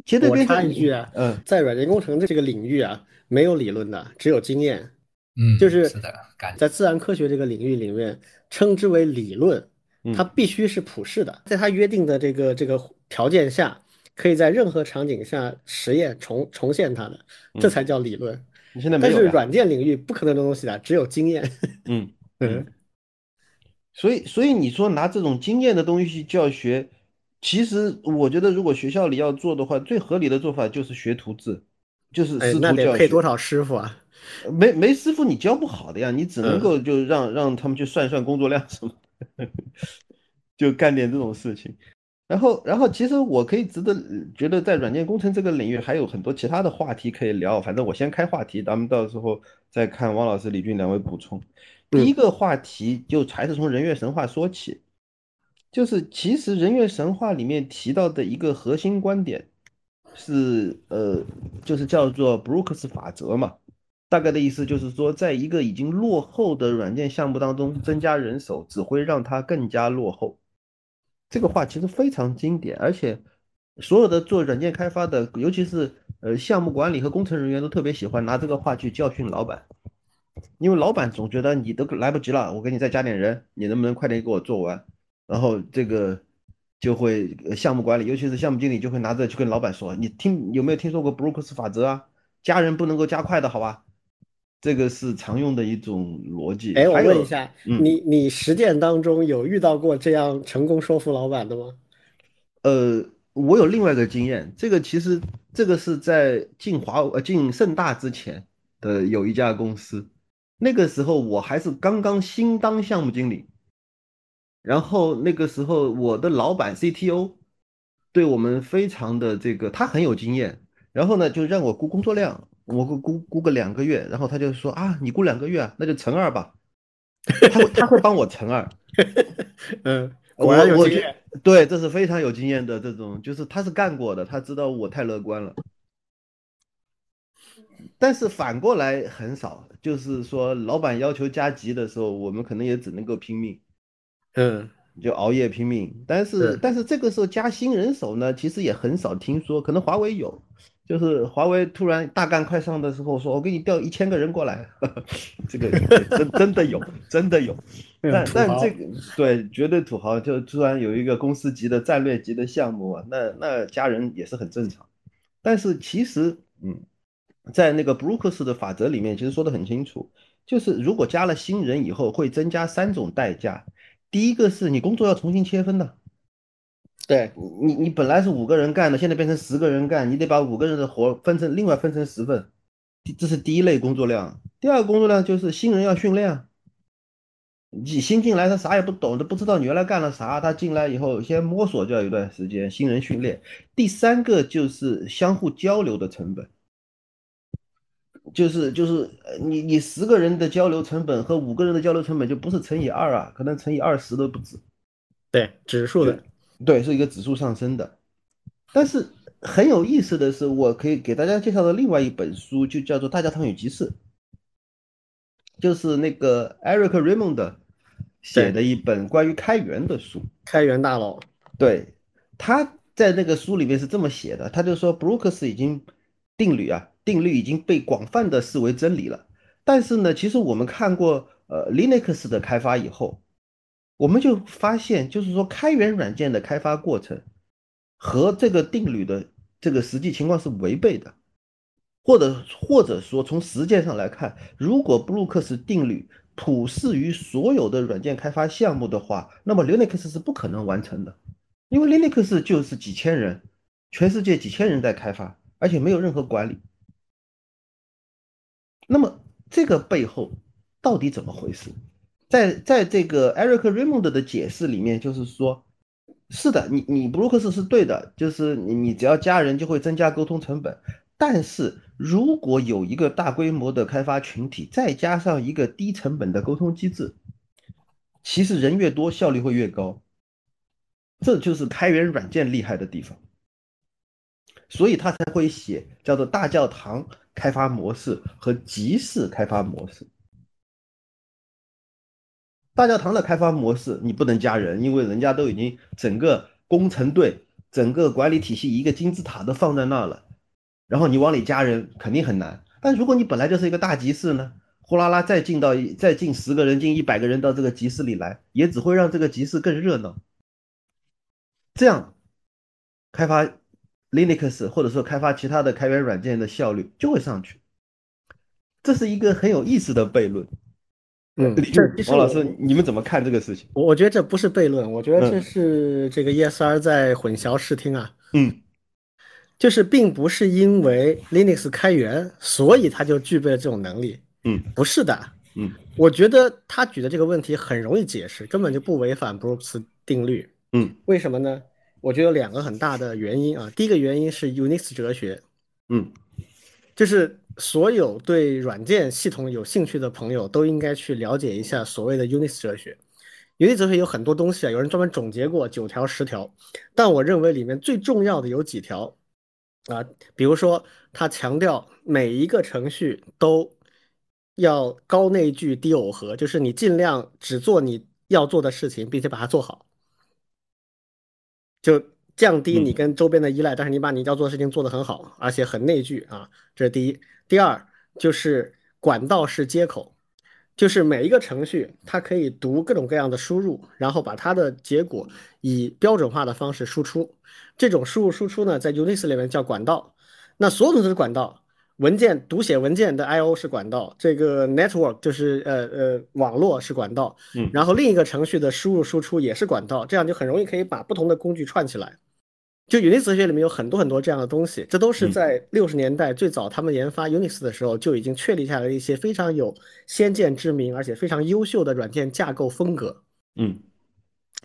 绝对编程。我插一句啊，嗯，在软件工程的这个领域啊，没有理论的，只有经验。嗯，就是是的，在自然科学这个领域里面，称之为理论，它必须是普世的，在它约定的这个这个条件下，可以在任何场景下实验重重现它的，这才叫理论。你现在没有，但是软件领域不可能的东西的，只有经验。嗯嗯。所以所以你说拿这种经验的东西去教学，其实我觉得如果学校里要做的话，最合理的做法就是学徒制，就是师徒教学。那得配多少师傅啊？没没师傅，你教不好的呀，你只能够就让让他们去算算工作量什么，就干点这种事情。然后然后其实我可以值得觉得在软件工程这个领域还有很多其他的话题可以聊。反正我先开话题，咱们到时候再看王老师、李俊两位补充。第一个话题就还是从人月神话说起，就是其实人月神话里面提到的一个核心观点是呃，就是叫做布鲁克斯法则嘛。大概的意思就是说，在一个已经落后的软件项目当中，增加人手只会让它更加落后。这个话其实非常经典，而且所有的做软件开发的，尤其是呃项目管理和工程人员都特别喜欢拿这个话去教训老板，因为老板总觉得你都来不及了，我给你再加点人，你能不能快点给我做完？然后这个就会项目管理，尤其是项目经理就会拿着去跟老板说：“你听有没有听说过布鲁克斯法则啊？加人不能够加快的，好吧？”这个是常用的一种逻辑。哎，我问一下，你你实践当中有遇到过这样成功说服老板的吗？呃，我有另外一个经验，这个其实这个是在进华呃进盛大之前的有一家公司，那个时候我还是刚刚新当项目经理，然后那个时候我的老板 CTO 对我们非常的这个，他很有经验，然后呢就让我估工作量，我估估估个两个月，然后他就说啊，你估两个月啊，那就乘二吧，他会他会帮我乘二。嗯，我果然有我。对，这是非常有经验的这种，就是他是干过的，他知道我太乐观了。但是反过来很少，就是说老板要求加急的时候，我们可能也只能够拼命，嗯，就熬夜拼命。但是是但是这个时候加新人手呢，其实也很少听说，可能华为有，就是华为突然大干快上的时候说，我给你调一千个人过来，这个 真真的有，真的有。但但这个对绝对土豪，就突然有一个公司级的战略级的项目啊，那那加人也是很正常。但是其实，嗯，在那个布鲁克斯的法则里面，其实说的很清楚，就是如果加了新人以后，会增加三种代价。第一个是你工作要重新切分的，对，你你本来是五个人干的，现在变成十个人干，你得把五个人的活分成另外分成十份，这是第一类工作量。第二个工作量就是新人要训练啊，你新进来他啥也不懂，他不知道你原来干了啥，他进来以后先摸索就要一段时间，新人训练。第三个就是相互交流的成本，就是就是呃你你十个人的交流成本和五个人的交流成本就不是乘以二啊，可能乘以二十都不止。对，指数的，对，是一个指数上升的。但是很有意思的是，我可以给大家介绍的另外一本书，就叫做《大教堂与集市》，就是那个 Eric Raymond 写的一本关于开源的书。开源大佬，对，他在那个书里面是这么写的，他就说布鲁克斯已经定律啊，定律已经被广泛的视为真理了。但是呢，其实我们看过呃 Linux 的开发以后，我们就发现，就是说开源软件的开发过程和这个定律的这个实际情况是违背的，或者或者说从实践上来看，如果布鲁克斯定律普适于所有的软件开发项目的话，那么 Linux 是不可能完成的，因为 Linux 就是几千人，全世界几千人在开发，而且没有任何管理。那么这个背后到底怎么回事？在在这个 Eric Raymond 的解释里面，就是说，是的，你你布鲁克斯是对的，就是你你只要加人就会增加沟通成本。但是如果有一个大规模的开发群体，再加上一个低成本的沟通机制，其实人越多，效率会越高。这就是开源软件厉害的地方。所以他才会写叫做大教堂开发模式和集市开发模式。大教堂的开发模式你不能加人，因为人家都已经整个工程队、整个管理体系一个金字塔都放在那了，然后你往里加人肯定很难。但如果你本来就是一个大集市呢，呼啦啦再进到再进十个人、进一百个人到这个集市里来，也只会让这个集市更热闹。这样开发 Linux 或者说开发其他的开源软件的效率就会上去。这是一个很有意思的悖论。嗯，李这其实我王老师，你们怎么看这个事情？我我觉得这不是悖论，我觉得这嗯是这个 ESR 在混淆视听啊。嗯就是并不是因为 Linux 开源，所以它就具备了这种能力，嗯不是的。嗯我觉得他举的这个问题很容易解释，根本就不违反布鲁克斯定律。嗯为什么呢？我觉得有两个很大的原因啊。第一个原因是 Unix 哲学，嗯就是所有对软件系统有兴趣的朋友都应该去了解一下所谓的 Unix 哲学。Unix 哲学有很多东西啊，有人专门总结过九条、十条，但我认为里面最重要的有几条啊，比如说他强调每一个程序都要高内聚、低耦合，就是你尽量只做你要做的事情，并且把它做好。就降低你嗯跟周边的依赖，但是你把你要做的事情做得很好，而且很内聚啊，这是第一。第二就是管道式接口，就是每一个程序它可以读各种各样的输入，然后把它的结果以标准化的方式输出。这种输入输出呢，在 Unix 里面叫管道。那所有东西都是管道，文件读写文件的 I/O 是管道，这个 network 就是呃呃网络是管道，嗯然后另一个程序的输入输出也是管道，这样就很容易可以把不同的工具串起来。就 Unix 哲学里面有很多很多这样的东西，这都是嗯在六十年代最早他们研发 Unix 的时候就已经确立下来的一些非常有先见之明，而且非常优秀的软件架构风格。嗯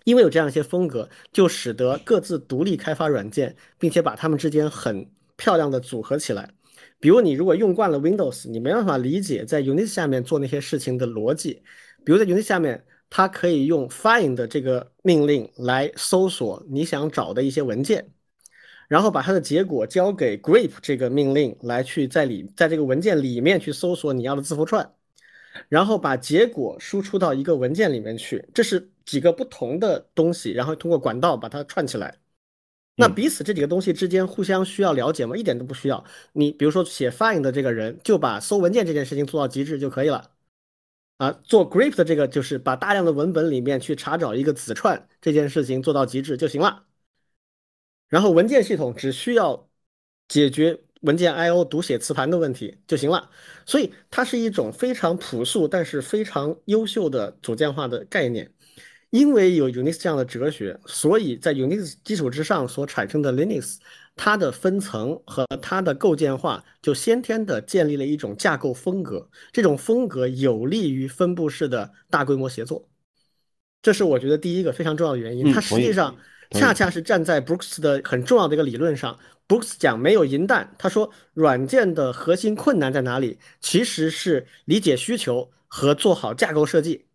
因为有这样一些风格，就使得各自独立开发软件，并且把它们之间很漂亮的组合起来。比如你如果用惯了 Windows，你没办法理解在 Unix 下面做那些事情的逻辑。比如在 Unix 下面，它可以用 find 这个命令来搜索你想找的一些文件，然后把它的结果交给 grep 这个命令来去在里在这个文件里面去搜索你要的字符串。然后把结果输出到一个文件里面去，这是几个不同的东西，然后通过管道把它串起来。那嗯彼此这几个东西之间互相需要了解吗？一点都不需要。你比如说写 find 的这个人，就把搜文件这件事情做到极致就可以了。啊，做 grep 的这个就是把大量的文本里面去查找一个子串这件事情做到极致就行了。然后文件系统只需要解决文件 I/O 读写磁盘的问题就行了。所以它是一种非常朴素但是非常优秀的组件化的概念。因为有 Unix 这样的哲学，所以在 Unix 基础之上所产生的 Linux，它的分层和它的构建化就先天的建立了一种架构风格，这种风格有利于分布式的大规模协作。这是我觉得第一个非常重要的原因。嗯它实际上恰恰是站在 Brooks 的很重要的一个理论上。Brooks 讲没有银弹，他说软件的核心困难在哪里？其实是理解需求和做好架构设计。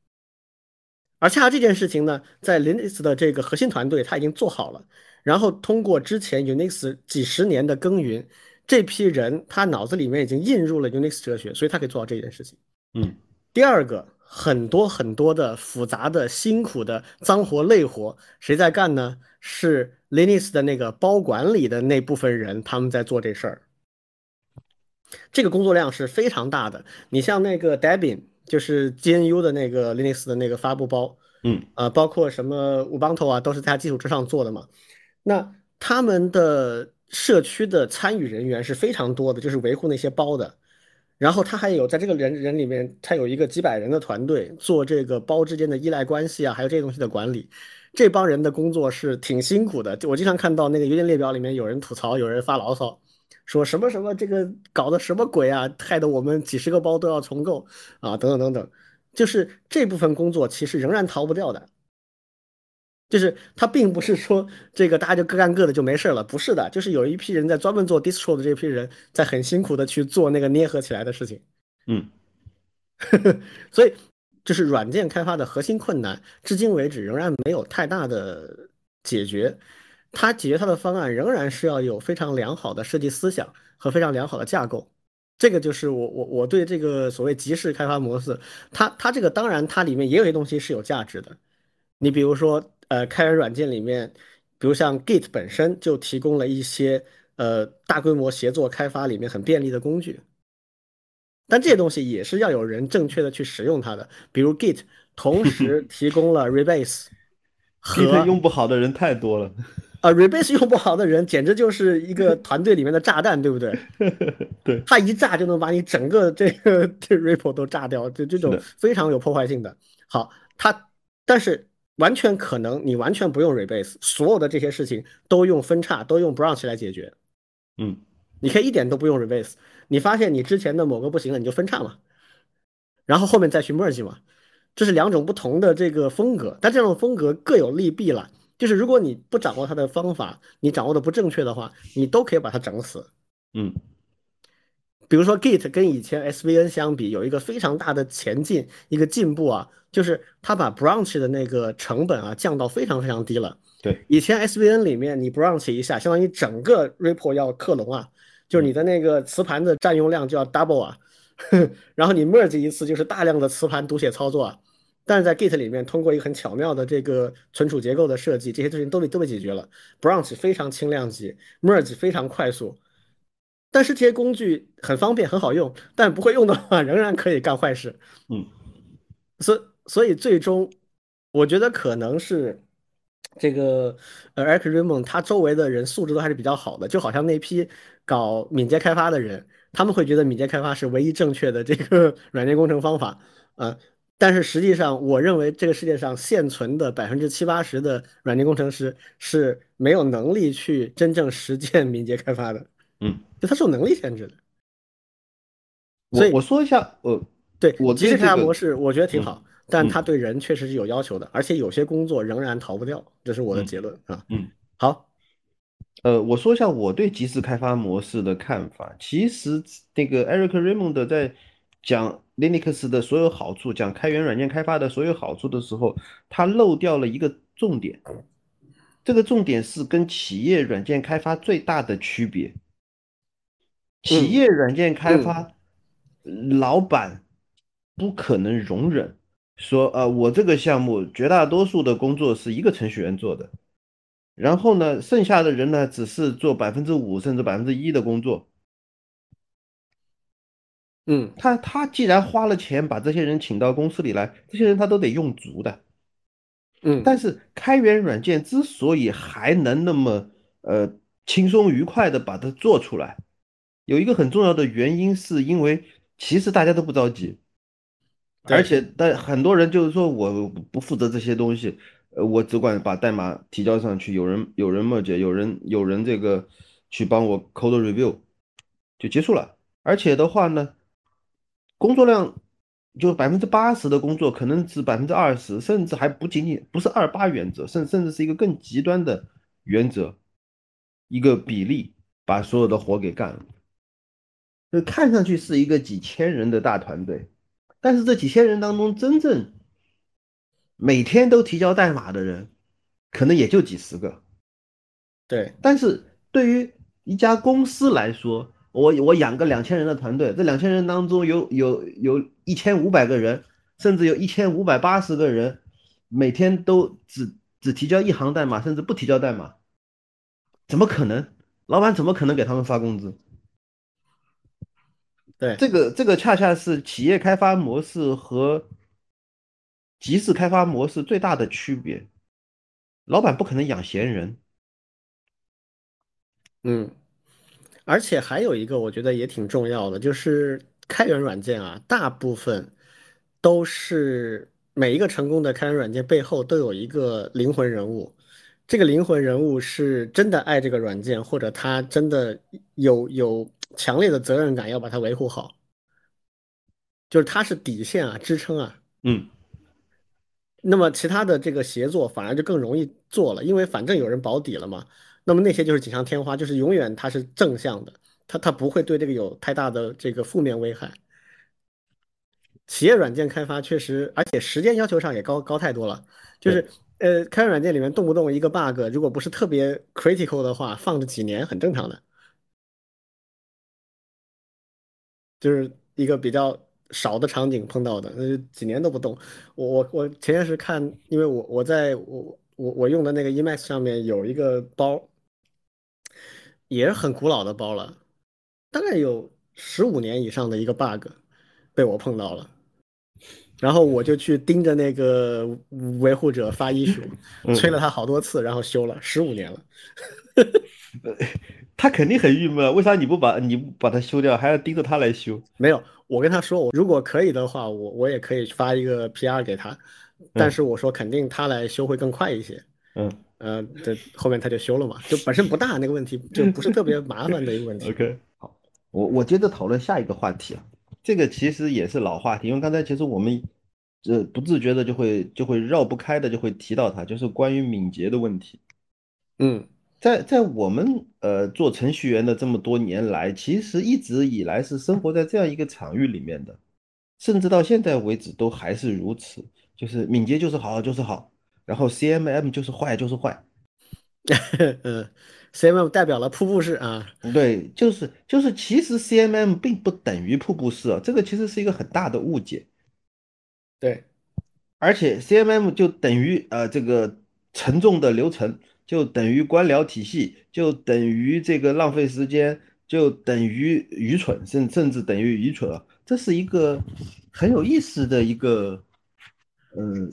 而恰恰这件事情呢，在 Linux 的这个核心团队他已经做好了，然后通过之前 Unix 几十年的耕耘，这批人他脑子里面已经印入了 Unix 哲学，所以他可以做到这件事情。嗯第二个，很多很多的复杂的、辛苦的脏活累活，谁在干呢？是 Linux 的那个包管理的那部分人，他们在做这事儿。这个工作量是非常大的。你像那个 Debian，就是 GNU 的那个 Linux 的那个发布包，嗯呃，包括什么 Ubuntu 啊，都是在它基础之上做的嘛。那他们的社区的参与人员是非常多的，就是维护那些包的。然后他还有在这个人人里面，他有一个几百人的团队做这个包之间的依赖关系啊，还有这些东西的管理。这帮人的工作是挺辛苦的。我经常看到那个邮件列表里面有人吐槽，有人发牢骚，说什么什么这个搞的什么鬼啊，害得我们几十个包都要重构啊，等等等等。就是这部分工作其实仍然逃不掉的。就是它并不是说这个大家就各干各的就没事了，不是的，就是有一批人在专门做 distro 的这批人在很辛苦的去做那个捏合起来的事情，嗯 所以就是软件开发的核心困难，至今为止仍然没有太大的解决。它解决它的方案仍然是要有非常良好的设计思想和非常良好的架构。这个就是我我我对这个所谓集市开发模式，它它这个当然它里面也有些东西是有价值的。你比如说，呃，开源软件里面，比如像 Git 本身就提供了一些呃大规模协作开发里面很便利的工具，但这些东西也是要有人正确的去使用它的。比如 Git 同时 提供了 Rebase 和，Git 用不好的人太多了。啊 Rebase 用不好的人，简直就是一个团队里面的炸弹，对不对？对，它一炸就能把你整个这个这 Ripple 都炸掉，就这种非常有破坏性的。好，它但是完全可能你完全不用 rebase，所有的这些事情都用分叉，都用 branch 来解决。嗯你可以一点都不用 rebase，你发现你之前的某个不行了，你就分叉嘛，然后后面再去 merge 嘛，这是两种不同的这个风格，但这种风格各有利弊了。就是如果你不掌握它的方法，你掌握的不正确的话，你都可以把它整死。嗯比如说 Git 跟以前 SVN 相比，有一个非常大的前进，一个进步啊，就是它把 branch 的那个成本啊降到非常非常低了。对，以前 SVN 里面你 branch 一下，相当于整个 repo 要克隆啊，就是你的那个磁盘的占用量就要 double 啊，然后你 merge 一次就是大量的磁盘读写操作啊。但是在 Git 里面，通过一个很巧妙的这个存储结构的设计，这些事情都被都被解决了。branch 非常轻量级，merge 非常快速。但是这些工具很方便很好用，但不会用的话，仍然可以干坏事。嗯，所所以最终，我觉得可能是这个呃 Eric Raymond 他周围的人素质都还是比较好的，就好像那批搞敏捷开发的人，他们会觉得敏捷开发是唯一正确的这个 软件工程方法啊、但是实际上，我认为这个世界上现存的百分之七八十的软件工程师是没有能力去真正实践敏捷开发的，嗯，就它受能力限制的。所以我我说一下，呃，对，我即时开发模式我觉得挺嗯好，但嗯它对人确实是有要求的，而且有些工作仍然逃不掉，这是我的嗯结论啊。嗯，好，呃，我说一下我对即时开发模式的看法。其实那个 Eric Raymond 在讲 Linux 的所有好处，讲开源软件开发的所有好处的时候，他漏掉了一个重点。这个重点是跟企业软件开发最大的区别。企业软件开发，老板不可能容忍说，呃，我这个项目绝大多数的工作是一个程序员做的，然后呢，剩下的人呢，只是做百分之五甚至百分之一的工作。嗯他他既然花了钱把这些人请到公司里来，这些人他都得用足的。嗯，但是开源软件之所以还能那么呃轻松愉快的把它做出来，有一个很重要的原因，是因为其实大家都不着急，而且但很多人就是说我不负责这些东西，呃，我只管把代码提交上去，有人有人 merge，有人有人这个去帮我 code review 就结束了。而且的话呢，工作量就百分之八十的工作可能只百分之二十，甚至还不仅仅不是二八原则，甚甚至是一个更极端的原则，一个比例把所有的活给干了。就看上去是一个几千人的大团队，但是这几千人当中，真正每天都提交代码的人，可能也就几十个。对，但是对于一家公司来说，我我养个两千人的团队，这两千人当中有有有一千五百个人，甚至有一千五百八十个人，每天都只只提交一行代码，甚至不提交代码，怎么可能？老板怎么可能给他们发工资？对，这个这个恰恰是企业开发模式和集市开发模式最大的区别。老板不可能养闲人。嗯，而且还有一个我觉得也挺重要的，就是开源软件啊，大部分都是每一个成功的开源软件背后都有一个灵魂人物，这个灵魂人物是真的爱这个软件，或者他真的有有强烈的责任感要把它维护好，就是它是底线啊，支撑啊。嗯，那么其他的这个协作反而就更容易做了，因为反正有人保底了嘛。那么那些就是锦上添花，就是永远它是正向的，它它不会对这个有太大的这个负面危害。企业软件开发确实，而且时间要求上也高高太多了。就是呃，开源软件里面动不动一个 bug，如果不是特别 critical 的话，放着几年很正常的。就是一个比较少的场景碰到的，那就几年都不动。我我我前些时看，因为我我在我我我用的那个 Emacs 上面有一个包，也是很古老的包了，大概有十五年以上的一个 bug 被我碰到了，然后我就去盯着那个维护者发 issue，催了他好多次，然后修了，十五年了。他肯定很郁闷，为啥你不把你不把它修掉，还要盯着他来修？没有，我跟他说，我如果可以的话，我我也可以发一个 PR 给他，但是我说肯定他来修会更快一些。嗯呃，这后面他就修了嘛，就本身不大那个问题，就不是特别麻烦的一个问题。OK，好，我我接着讨论下一个话题啊，这个其实也是老话题，因为刚才其实我们呃不自觉的就会就会绕不开的就会提到它，就是关于敏捷的问题。嗯在在我们呃做程序员的这么多年来，其实一直以来是生活在这样一个场域里面的，甚至到现在为止都还是如此。就是敏捷就是好就是好，然后 CMM 就是坏就是坏。嗯，CMM 代表了瀑布式啊，对，就是就是，其实 CMM 并不等于瀑布式啊，这个其实是一个很大的误解。对，而且 CMM 就等于呃这个沉重的流程，就等于官僚体系，就等于这个浪费时间，就等于愚蠢，甚甚至等于愚蠢啊！这是一个很有意思的一个，嗯、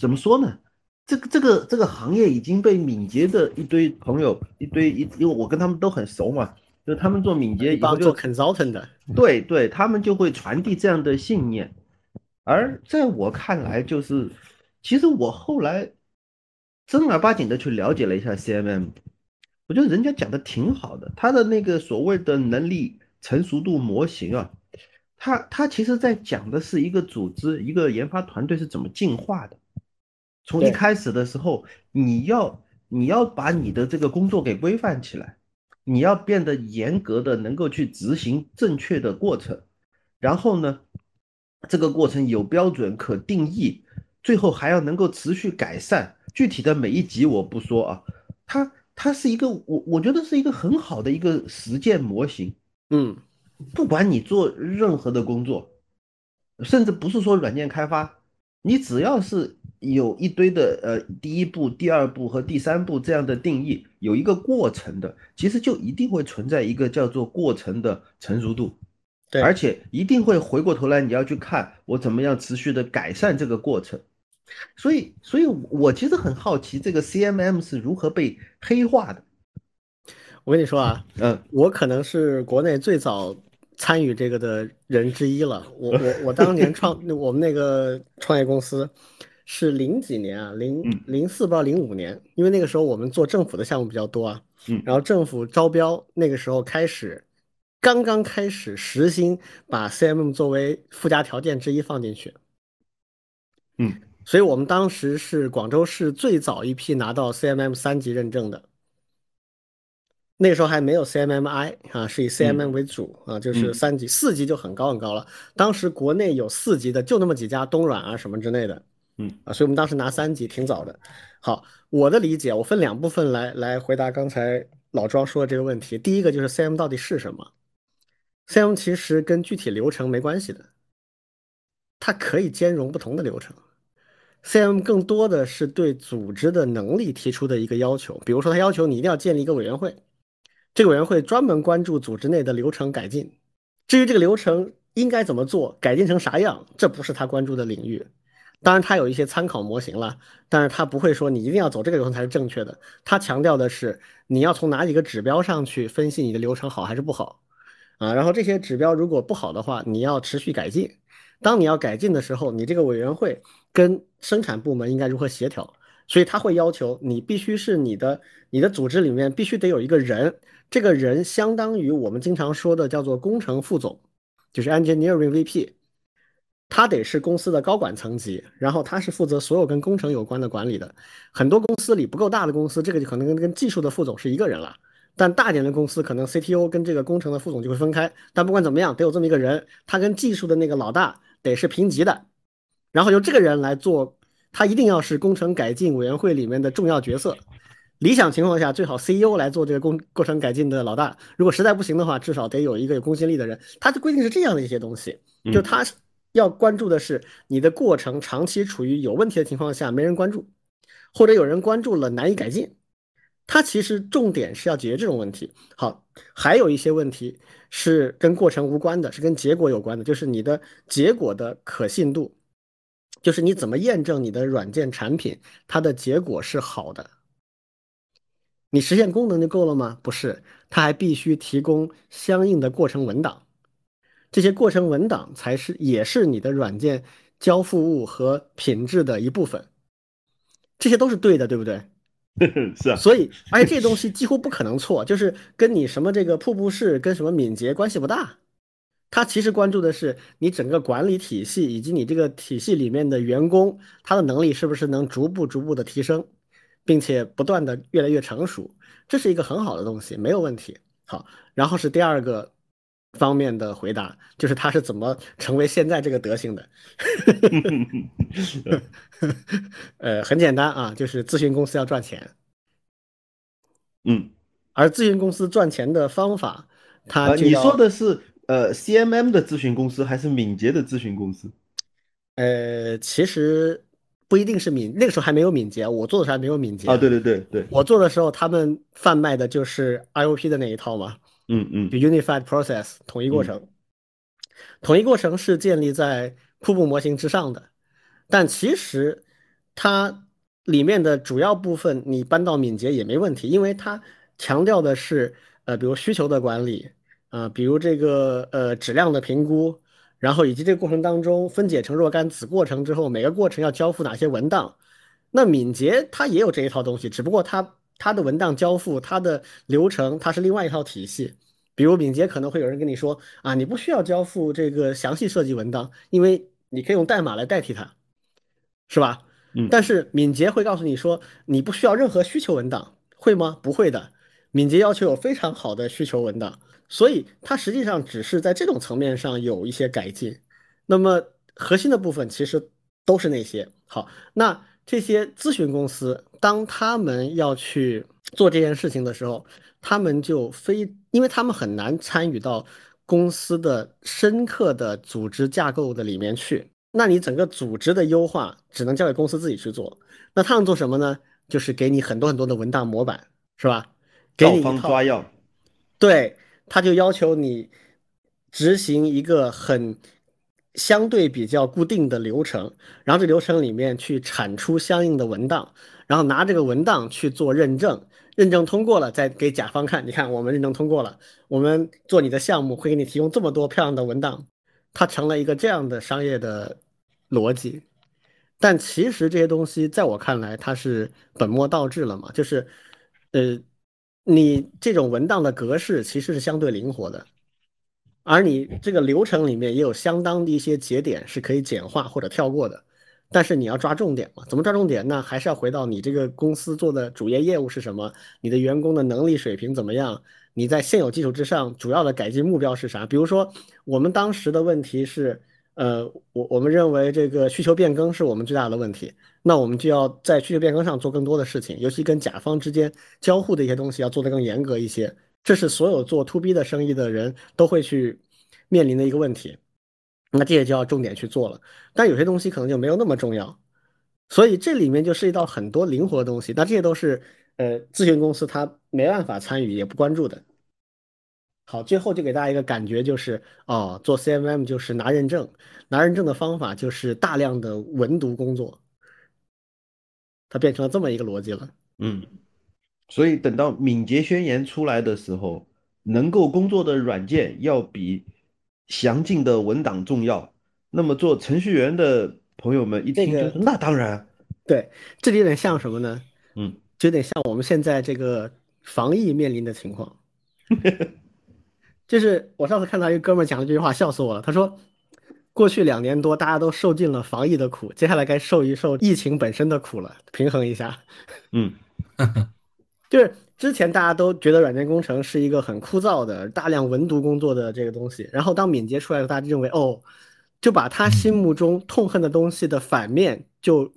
怎么说呢？这个这个这个行业已经被敏捷的一堆朋友，一堆一，因为我跟他们都很熟嘛，就是他们做敏捷以后就一帮做 consultant 的，对对，他们就会传递这样的信念，而在我看来，就是其实我后来正儿八经的去了解了一下 CMM，我觉得人家讲的挺好的，他的那个所谓的能力成熟度模型啊，他他其实在讲的是一个组织一个研发团队是怎么进化的。从一开始的时候，你要你要把你的这个工作给规范起来，你要变得严格的能够去执行正确的过程，然后呢，这个过程有标准可定义，最后还要能够持续改善。具体的每一集我不说啊，它它是一个我我觉得是一个很好的一个实践模型。嗯，不管你做任何的工作，甚至不是说软件开发，你只要是有一堆的呃第一步、第二步和第三步这样的定义，有一个过程的，其实就一定会存在一个叫做过程的成熟度，对而且一定会回过头来你要去看我怎么样持续的改善这个过程。所以，所以我其实很好奇这个 CMM 是如何被黑化的。我跟你说啊，嗯。我可能是国内最早参与这个的人之一了。我我我当年创 我们那个创业公司是零几年啊，零嗯零四不知道零五年，因为那个时候我们做政府的项目比较多啊，嗯。然后政府招标那个时候开始，刚刚开始实行把 CMM 作为附加条件之一放进去，嗯所以我们当时是广州市最早一批拿到 CMM 三级认证的。那个时候还没有 CMMI 啊，是以 CMM 为主啊，就是嗯三级、四级就很高很高了。当时国内有四级的就那么几家，东软啊什么之类的嗯啊，所以我们当时拿三级挺早的。好，我的理解，我分两部分来来回答刚才老庄说的这个问题。第一个就是 CM 到底是什么？CM 其实跟具体流程没关系的，它可以兼容不同的流程。CM 更多的是对组织的能力提出的一个要求，比如说，他要求你一定要建立一个委员会，这个委员会专门关注组织内的流程改进。至于这个流程应该怎么做，改进成啥样，这不是他关注的领域。当然，他有一些参考模型了，但是他不会说你一定要走这个流程才是正确的。他强调的是你要从哪几个指标上去分析你的流程好还是不好啊。然后这些指标如果不好的话，你要持续改进。当你要改进的时候，你这个委员会跟生产部门应该如何协调？所以他会要求你必须是你的你的组织里面必须得有一个人，这个人相当于我们经常说的叫做工程副总，就是 engineering VP，他得是公司的高管层级，然后他是负责所有跟工程有关的管理的。很多公司里不够大的公司，这个就可能跟跟技术的副总是一个人了。但大点的公司可能 CTO 跟这个工程的副总就会分开。但不管怎么样，得有这么一个人，他跟技术的那个老大得是评级的，然后由这个人来做，他一定要是工程改进委员会里面的重要角色。理想情况下，最好 CEO 来做这个工过程改进的老大。如果实在不行的话，至少得有一个有公信力的人。他的规定是这样的一些东西，就他要关注的是你的过程长期处于有问题的情况下没人关注，或者有人关注了难以改进。它其实重点是要解决这种问题。好，还有一些问题是跟过程无关的，是跟结果有关的，就是你的结果的可信度，就是你怎么验证你的软件产品它的结果是好的。你实现功能就够了吗？不是，它还必须提供相应的过程文档，这些过程文档才是也是你的软件交付物和品质的一部分。这些都是对的，对不对？是啊，所以，而且这东西几乎不可能错，就是跟你什么这个瀑布式跟什么敏捷关系不大。它其实关注的是你整个管理体系以及你这个体系里面的员工，他的能力是不是能逐步逐步的提升，并且不断的越来越成熟，这是一个很好的东西，没有问题。好，然后是第二个方面的回答，就是他是怎么成为现在这个德行的。呃，很简单啊，就是咨询公司要赚钱。嗯，而咨询公司赚钱的方法，它啊，你说的是呃 CMM 的咨询公司还是敏捷的咨询公司？呃，其实不一定是敏，那个时候还没有敏捷，我做的时候还没有敏捷啊，对对对对，我做的时候，他们贩卖的就是 IOP 的那一套嘛，嗯嗯就 Unified Process 统一过程。统一过程是建立在瀑布模型之上的，但其实它里面的主要部分你搬到敏捷也没问题，因为它强调的是呃，比如需求的管理啊、比如这个呃质量的评估，然后以及这个过程当中分解成若干子过程之后，每个过程要交付哪些文档。那敏捷它也有这一套东西，只不过它它的文档交付、它的流程，它是另外一套体系。比如敏捷可能会有人跟你说啊，你不需要交付这个详细设计文档，因为你可以用代码来代替它，是吧？嗯但是敏捷会告诉你说，你不需要任何需求文档，会吗？不会的。敏捷要求有非常好的需求文档，所以它实际上只是在这种层面上有一些改进。那么核心的部分其实都是那些。好，那这些咨询公司，当他们要去做这件事情的时候，他们就非，因为他们很难参与到公司的深刻的组织架构的里面去。那你整个组织的优化只能交给公司自己去做。那他们做什么呢？就是给你很多很多的文档模板，是吧？给你一套抓药，对，他就要求你执行一个很相对比较固定的流程，然后这流程里面去产出相应的文档，然后拿这个文档去做认证，认证通过了再给甲方看，你看我们认证通过了，我们做你的项目会给你提供这么多漂亮的文档，它成了一个这样的商业的逻辑。但其实这些东西在我看来，它是本末倒置了嘛，就是，呃，你这种文档的格式其实是相对灵活的，而你这个流程里面也有相当的一些节点是可以简化或者跳过的，但是你要抓重点嘛，怎么抓重点呢？还是要回到你这个公司做的主业业务是什么，你的员工的能力水平怎么样，你在现有基础之上主要的改进目标是啥？比如说我们当时的问题是。呃，我我们认为这个需求变更是我们最大的问题，那我们就要在需求变更上做更多的事情，尤其跟甲方之间交互的一些东西要做得更严格一些，这是所有做 to B 的生意的人都会去面临的一个问题。那这些就要重点去做了，但有些东西可能就没有那么重要，所以这里面就涉及到很多灵活的东西，那这些都是呃咨询公司他没办法参与也不关注的。好，最后就给大家一个感觉，就是哦，做 CMM 就是拿认证，拿认证的方法就是大量的文读工作，它变成了这么一个逻辑了。嗯，所以等到敏捷宣言出来的时候，能够工作的软件要比详尽的文档重要。那么做程序员的朋友们一听就这个，那当然，对，这里有点像什么呢？嗯，就有点像我们现在这个防疫面临的情况。就是我上次看到一个哥们儿讲了这句话，笑死我了。他说，过去两年多大家都受尽了防疫的苦，接下来该受一受疫情本身的苦了，平衡一下。嗯，就是之前大家都觉得软件工程是一个很枯燥的、大量文读工作的这个东西，然后当敏捷出来了，大家认为哦，就把他心目中痛恨的东西的反面，就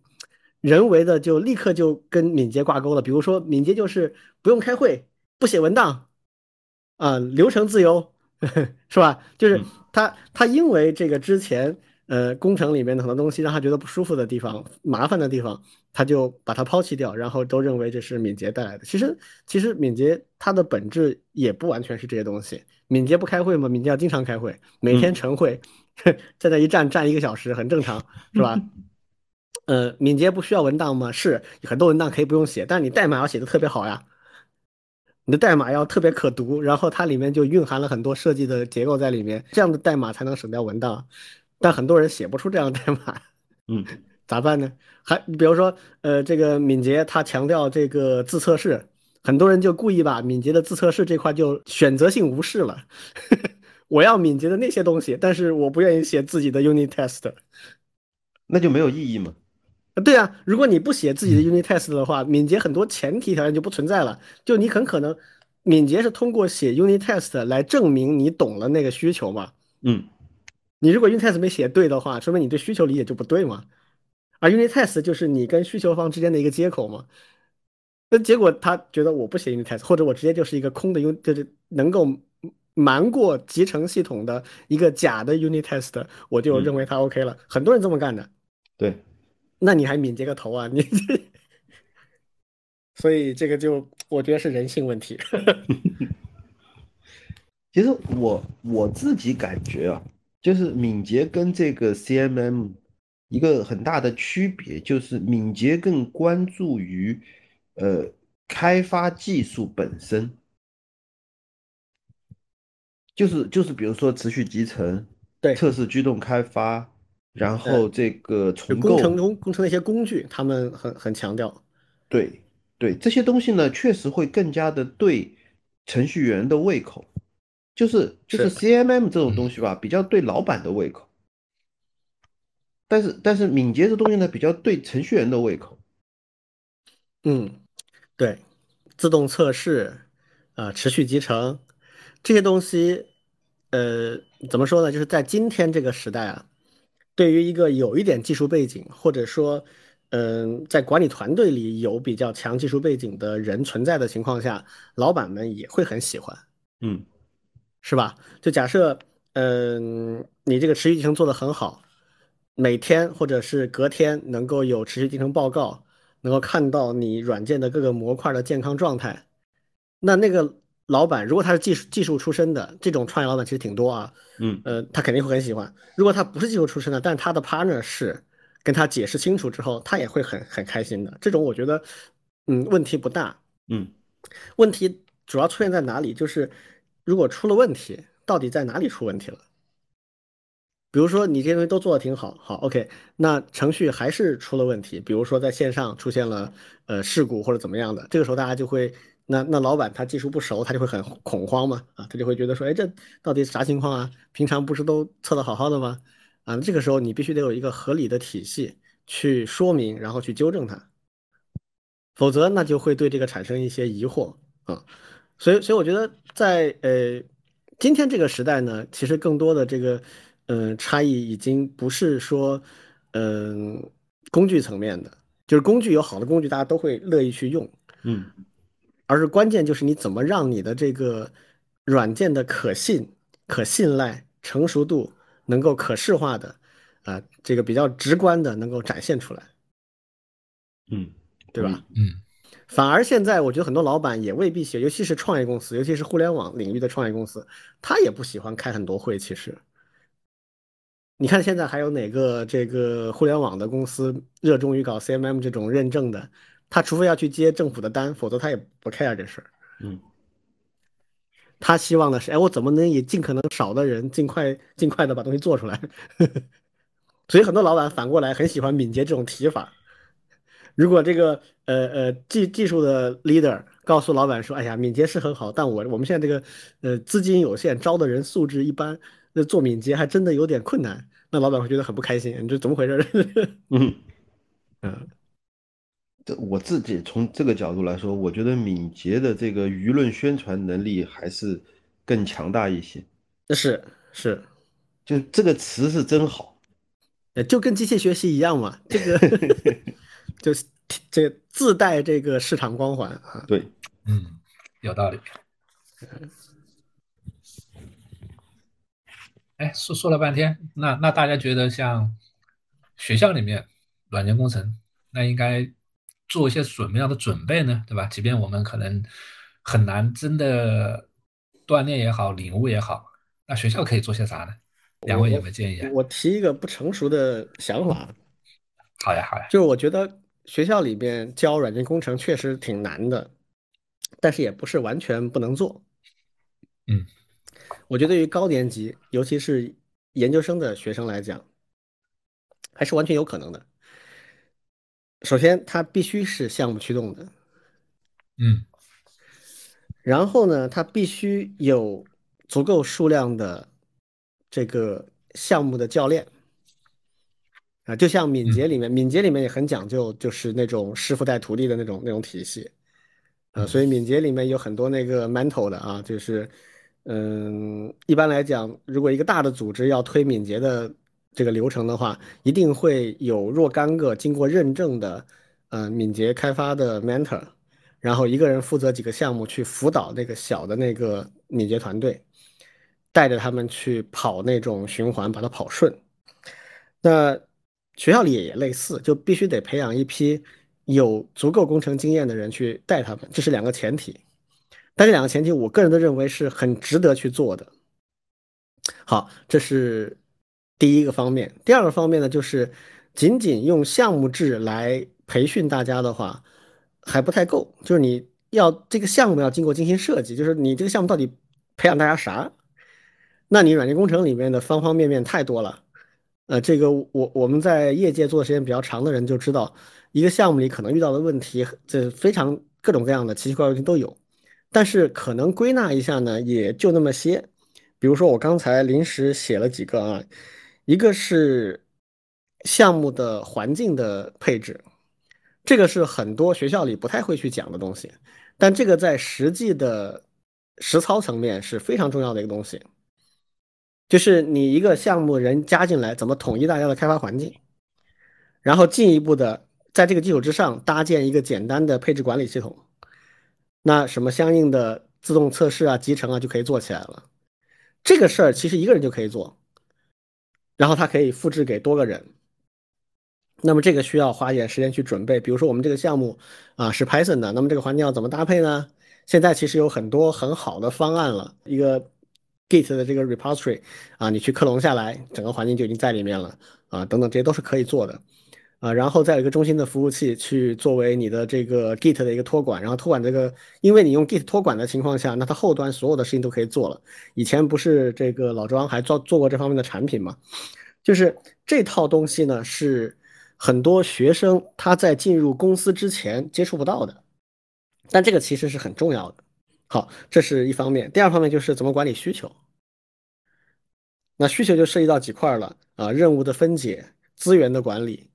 人为的就立刻就跟敏捷挂钩了。比如说，敏捷就是不用开会，不写文档，啊、流程自由，是吧？就是嗯他他因为这个之前呃工程里面的很多东西让他觉得不舒服的地方、麻烦的地方，他就把它抛弃掉，然后都认为这是敏捷带来的。其实其实敏捷它的本质也不完全是这些东西。敏捷不开会吗？敏捷要经常开会，每天嗯晨会，在那一站站一个小时，很正常，是吧？呃，敏捷不需要文档吗？是，很多文档可以不用写，但你代码要写的特别好呀。你的代码要特别可读，然后它里面就蕴含了很多设计的结构在里面，这样的代码才能省掉文档。但很多人写不出这样的代码，嗯，咋办呢？还比如说，呃，这个敏捷它强调这个自测试，很多人就故意把敏捷的自测试这块就选择性无视了。我要敏捷的那些东西，但是我不愿意写自己的 unit test。那就没有意义嘛。啊对啊，如果你不写自己的 unit test 的话，敏捷很多前提条件就不存在了。就你很可能，敏捷是通过写 unit test 来证明你懂了那个需求嘛。嗯，你如果 unit test 没写对的话，说明你对需求理解就不对嘛。而 unit test 就是你跟需求方之间的一个接口嘛。那结果他觉得我不写 unit test，或者我直接就是一个空的 unit，就是能够瞒过集成系统的一个假的 unit test，我就认为它 OK 了。很多人这么干的。对，那你还敏捷个头啊！你这，所以这个就我觉得是人性问题。其实我我自己感觉啊，就是敏捷跟这个 CMM 一个很大的区别，就是敏捷更关注于呃开发技术本身，就是就是比如说持续集成，对，测试驱动开发，然后这个重构，工程工工程那些工具，他们很很强调。对对，这些东西呢，确实会更加的对程序员的胃口，就是就是。是 CMM 这种东西吧，比较对老板的胃口，但是但是敏捷这东西呢，比较对程序员的胃口。嗯，对，自动测试，啊、持续集成这些东西，呃，怎么说呢？就是在今天这个时代啊，对于一个有一点技术背景，或者说，嗯、在管理团队里有比较强技术背景的人存在的情况下，老板们也会很喜欢。嗯是吧？就假设，嗯，你这个持续集成做得很好，每天或者是隔天能够有持续进程报告，能够看到你软件的各个模块的健康状态，那那个老板如果他是技术技术出身的，这种创业老板其实挺多啊，嗯呃，他肯定会很喜欢。如果他不是技术出身的，但是他的 partner 是，跟他解释清楚之后，他也会很很开心的。这种我觉得，嗯，问题不大。嗯问题主要出现在哪里？就是如果出了问题，到底在哪里出问题了？比如说你这些东西都做的挺好，好，OK，那程序还是出了问题，比如说在线上出现了呃事故或者怎么样的，这个时候大家就会，那那老板他技术不熟，他就会很恐慌嘛，啊，他就会觉得说，哎，这到底啥情况啊？平常不是都测的好好的吗？啊，这个时候你必须得有一个合理的体系去说明，然后去纠正它。否则那就会对这个产生一些疑惑啊。所以，所以我觉得在呃今天这个时代呢，其实更多的这个嗯、呃差异已经不是说嗯、工具层面的，就是工具有好的工具，大家都会乐意去用，嗯而是关键就是你怎么让你的这个软件的可信、可信赖、成熟度能够可视化的啊、这个比较直观的能够展现出来，嗯，对吧？嗯反而现在，我觉得很多老板也未必喜，尤其是创业公司，尤其是互联网领域的创业公司，他也不喜欢开很多会。其实，你看现在还有哪个这个互联网的公司热衷于搞 CMM 这种认证的？他除非要去接政府的单，否则他也不 care 这事儿。嗯他希望的是，哎，我怎么能以尽可能少的人，尽快尽快的把东西做出来？所以很多老板反过来很喜欢敏捷这种提法。如果这个呃呃技技术的 leader 告诉老板说，哎呀，敏捷是很好，但我我们现在这个呃资金有限，招的人素质一般，那做敏捷还真的有点困难，那老板会觉得很不开心，你这怎么回事？嗯，嗯，这我自己从这个角度来说，我觉得敏捷的这个舆论宣传能力还是更强大一些。是是，就这个词是真好。呃就跟机器学习一样嘛，这个 就是这自带这个市场光环啊。对，嗯，有道理。哎，说说了半天，那那大家觉得像学校里面软件工程，那应该做一些什么样的准备呢？对吧？即便我们可能很难真的锻炼也好，领悟也好，那学校可以做些啥呢？两位有没有建议啊？我提一个不成熟的想法，好呀，好呀，就是我觉得学校里边教软件工程确实挺难的，但是也不是完全不能做。嗯，我觉得对于高年级，尤其是研究生的学生来讲，还是完全有可能的。首先，它必须是项目驱动的，嗯。然后呢，它必须有足够数量的这个项目的教练。啊，就像敏捷里面，敏捷里面也很讲究，就是那种师傅带徒弟的那种那种体系，啊，所以敏捷里面有很多那个 mentor 的啊，就是嗯，一般来讲，如果一个大的组织要推敏捷的这个流程的话，一定会有若干个经过认证的呃敏捷开发的 mentor。然后一个人负责几个项目去辅导那个小的那个敏捷团队，带着他们去跑那种循环，把它跑顺。那学校里也类似，就必须得培养一批有足够工程经验的人去带他们，这是两个前提。但这两个前提，我个人都认为是很值得去做的。好，这是第一个方面。第二个方面呢，就是仅仅用项目制来培训大家的话。还不太够，就是你要这个项目要经过精心设计，就是你这个项目到底培养大家啥？那你软件工程里面的方方面面太多了。呃，这个我我们在业界做的时间比较长的人就知道，一个项目里可能遇到的问题，这非常各种各样的奇奇怪怪问题都有。但是可能归纳一下呢，也就那么些。比如说我刚才临时写了几个啊，一个是项目的环境的配置，这个是很多学校里不太会去讲的东西，但这个在实际的实操层面是非常重要的一个东西。就是你一个项目人加进来，怎么统一大家的开发环境，然后进一步的在这个基础之上搭建一个简单的配置管理系统，那什么相应的自动测试啊、集成啊就可以做起来了。这个事儿其实一个人就可以做，然后他可以复制给多个人。那么这个需要花一点时间去准备。比如说我们这个项目啊是 Python 的，那么这个环境要怎么搭配呢？现在其实有很多很好的方案了，一个。Git 的这个 repository 啊，你去克隆下来，整个环境就已经在里面了啊，等等这些都是可以做的啊。然后再有一个中心的服务器去作为你的这个 Git 的一个托管，然后托管这个，因为你用 Git 托管的情况下，那它后端所有的事情都可以做了。以前不是这个老庄还做做过这方面的产品嘛？就是这套东西呢，是很多学生他在进入公司之前接触不到的，但这个其实是很重要的。好，这是一方面。第二方面就是怎么管理需求。那需求就涉及到几块了啊，任务的分解、资源的管理。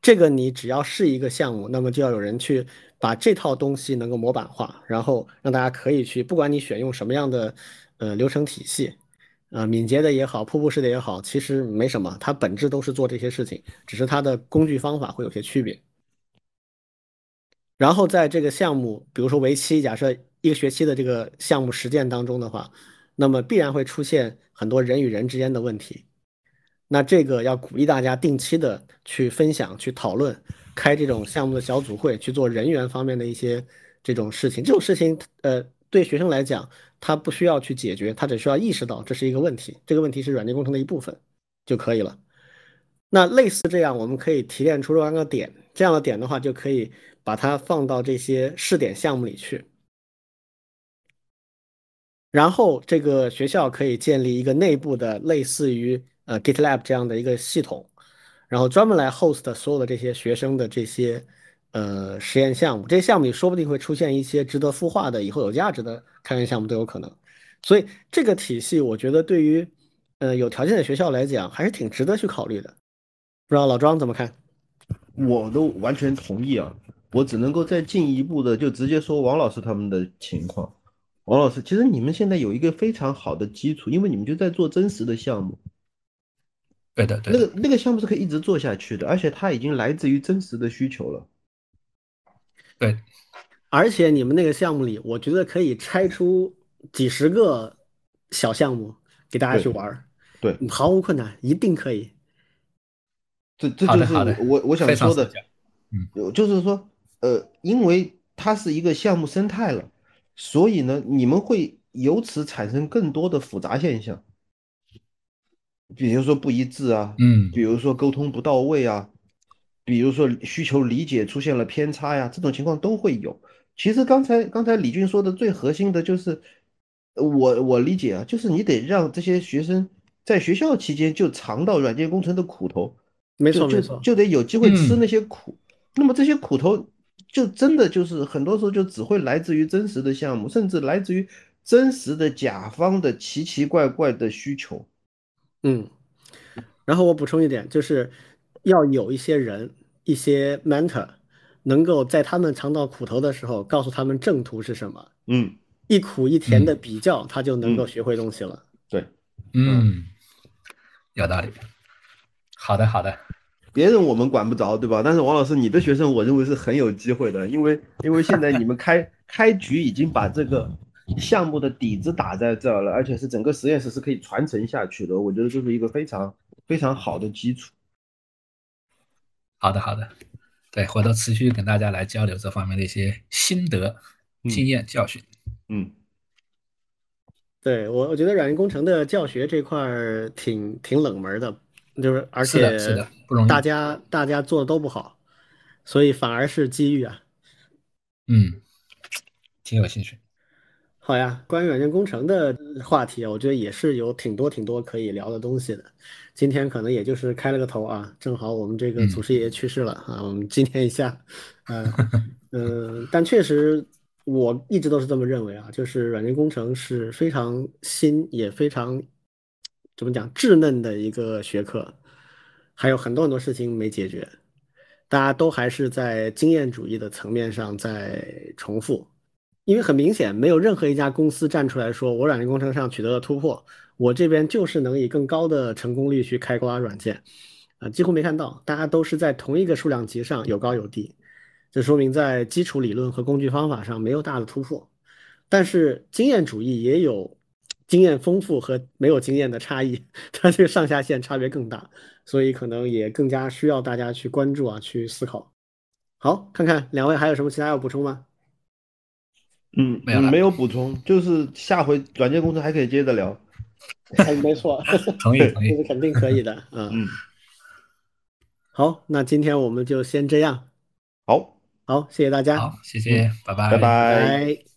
这个你只要是一个项目，那么就要有人去把这套东西能够模板化，然后让大家可以去，不管你选用什么样的呃流程体系，啊，敏捷的也好，瀑布式的也好，其实没什么，它本质都是做这些事情，只是它的工具方法会有些区别。然后在这个项目，比如说为期假设。一个学期的这个项目实践当中的话，那么必然会出现很多人与人之间的问题。那这个要鼓励大家定期的去分享、去讨论，开这种项目的小组会，去做人员方面的一些这种事情。这种事情，呃，对学生来讲，他不需要去解决，他只需要意识到这是一个问题，这个问题是软件工程的一部分就可以了。那类似这样，我们可以提炼出若干个点，这样的点的话，就可以把它放到这些试点项目里去。然后这个学校可以建立一个内部的类似于呃 GitLab 这样的一个系统，然后专门来 host 所有的这些学生的这些呃实验项目。这些项目里说不定会出现一些值得孵化的、以后有价值的开源项目都有可能。所以这个体系，我觉得对于呃有条件的学校来讲，还是挺值得去考虑的。不知道老庄怎么看？我都完全同意啊！我只能够再进一步的，就直接说王老师他们的情况。王老师，其实你们现在有一个非常好的基础，因为你们就在做真实的项目。对的，对那个那个项目是可以一直做下去的，而且它已经来自于真实的需求了。对，而且你们那个项目里，我觉得可以拆出几十个小项目给大家去玩儿。对，毫无困难，一定可以。这这就是我我想说的，嗯，就是说，呃，因为它是一个项目生态了。所以呢，你们会由此产生更多的复杂现象，比如说不一致啊，嗯，比如说沟通不到位啊，比如说需求理解出现了偏差呀，这种情况都会有。其实刚才刚才李军说的最核心的就是，我我理解啊，就是你得让这些学生在学校期间就尝到软件工程的苦头，没错没错，就得有机会吃那些苦。那么这些苦头。就真的就是很多时候就只会来自于真实的项目，甚至来自于真实的甲方的奇奇怪怪的需求。嗯，然后我补充一点，就是要有一些人，一些 mentor，能够在他们尝到苦头的时候，告诉他们正途是什么。嗯，一苦一甜的比较，他就能够学会东西了。对，嗯，有道理。好的，好的。别人我们管不着，对吧？但是王老师，你的学生我认为是很有机会的，因为因为现在你们开开局已经把这个项目的底子打在这儿了，而且是整个实验室是可以传承下去的，我觉得这是一个非常非常好的基础。好的，好的，对，回头持续跟大家来交流这方面的一些心得、经验、教训。嗯，对我我觉得软件工程的教学这块儿挺挺冷门的。就是，而且是的，不容易。大家大家做的都不好，所以反而是机遇啊。嗯，挺有兴趣。好呀，关于软件工程的话题，我觉得也是有挺多挺多可以聊的东西的。今天可能也就是开了个头啊，正好我们这个祖师爷爷去世了 啊，我们纪念一下。嗯嗯，但确实我一直都是这么认为啊，就是软件工程是非常新也非常怎么讲稚嫩的一个学科，还有很多很多事情没解决，大家都还是在经验主义的层面上在重复。因为很明显，没有任何一家公司站出来说，我软件工程上取得了突破，我这边就是能以更高的成功率去开挂软件，啊，几乎没看到，大家都是在同一个数量级上有高有低，这说明在基础理论和工具方法上没有大的突破。但是经验主义也有经验丰富和没有经验的差异，它这个上下限差别更大，所以可能也更加需要大家去关注啊，去思考。好，看看两位还有什么其他要补充吗？嗯，没有了没有补充，就是下回软件公司还可以接着聊。哎，没错，同意 同意这是。肯定可以的嗯。嗯，好，那今天我们就先这样。好，好，谢谢大家，嗯好，谢谢，拜拜拜拜。拜。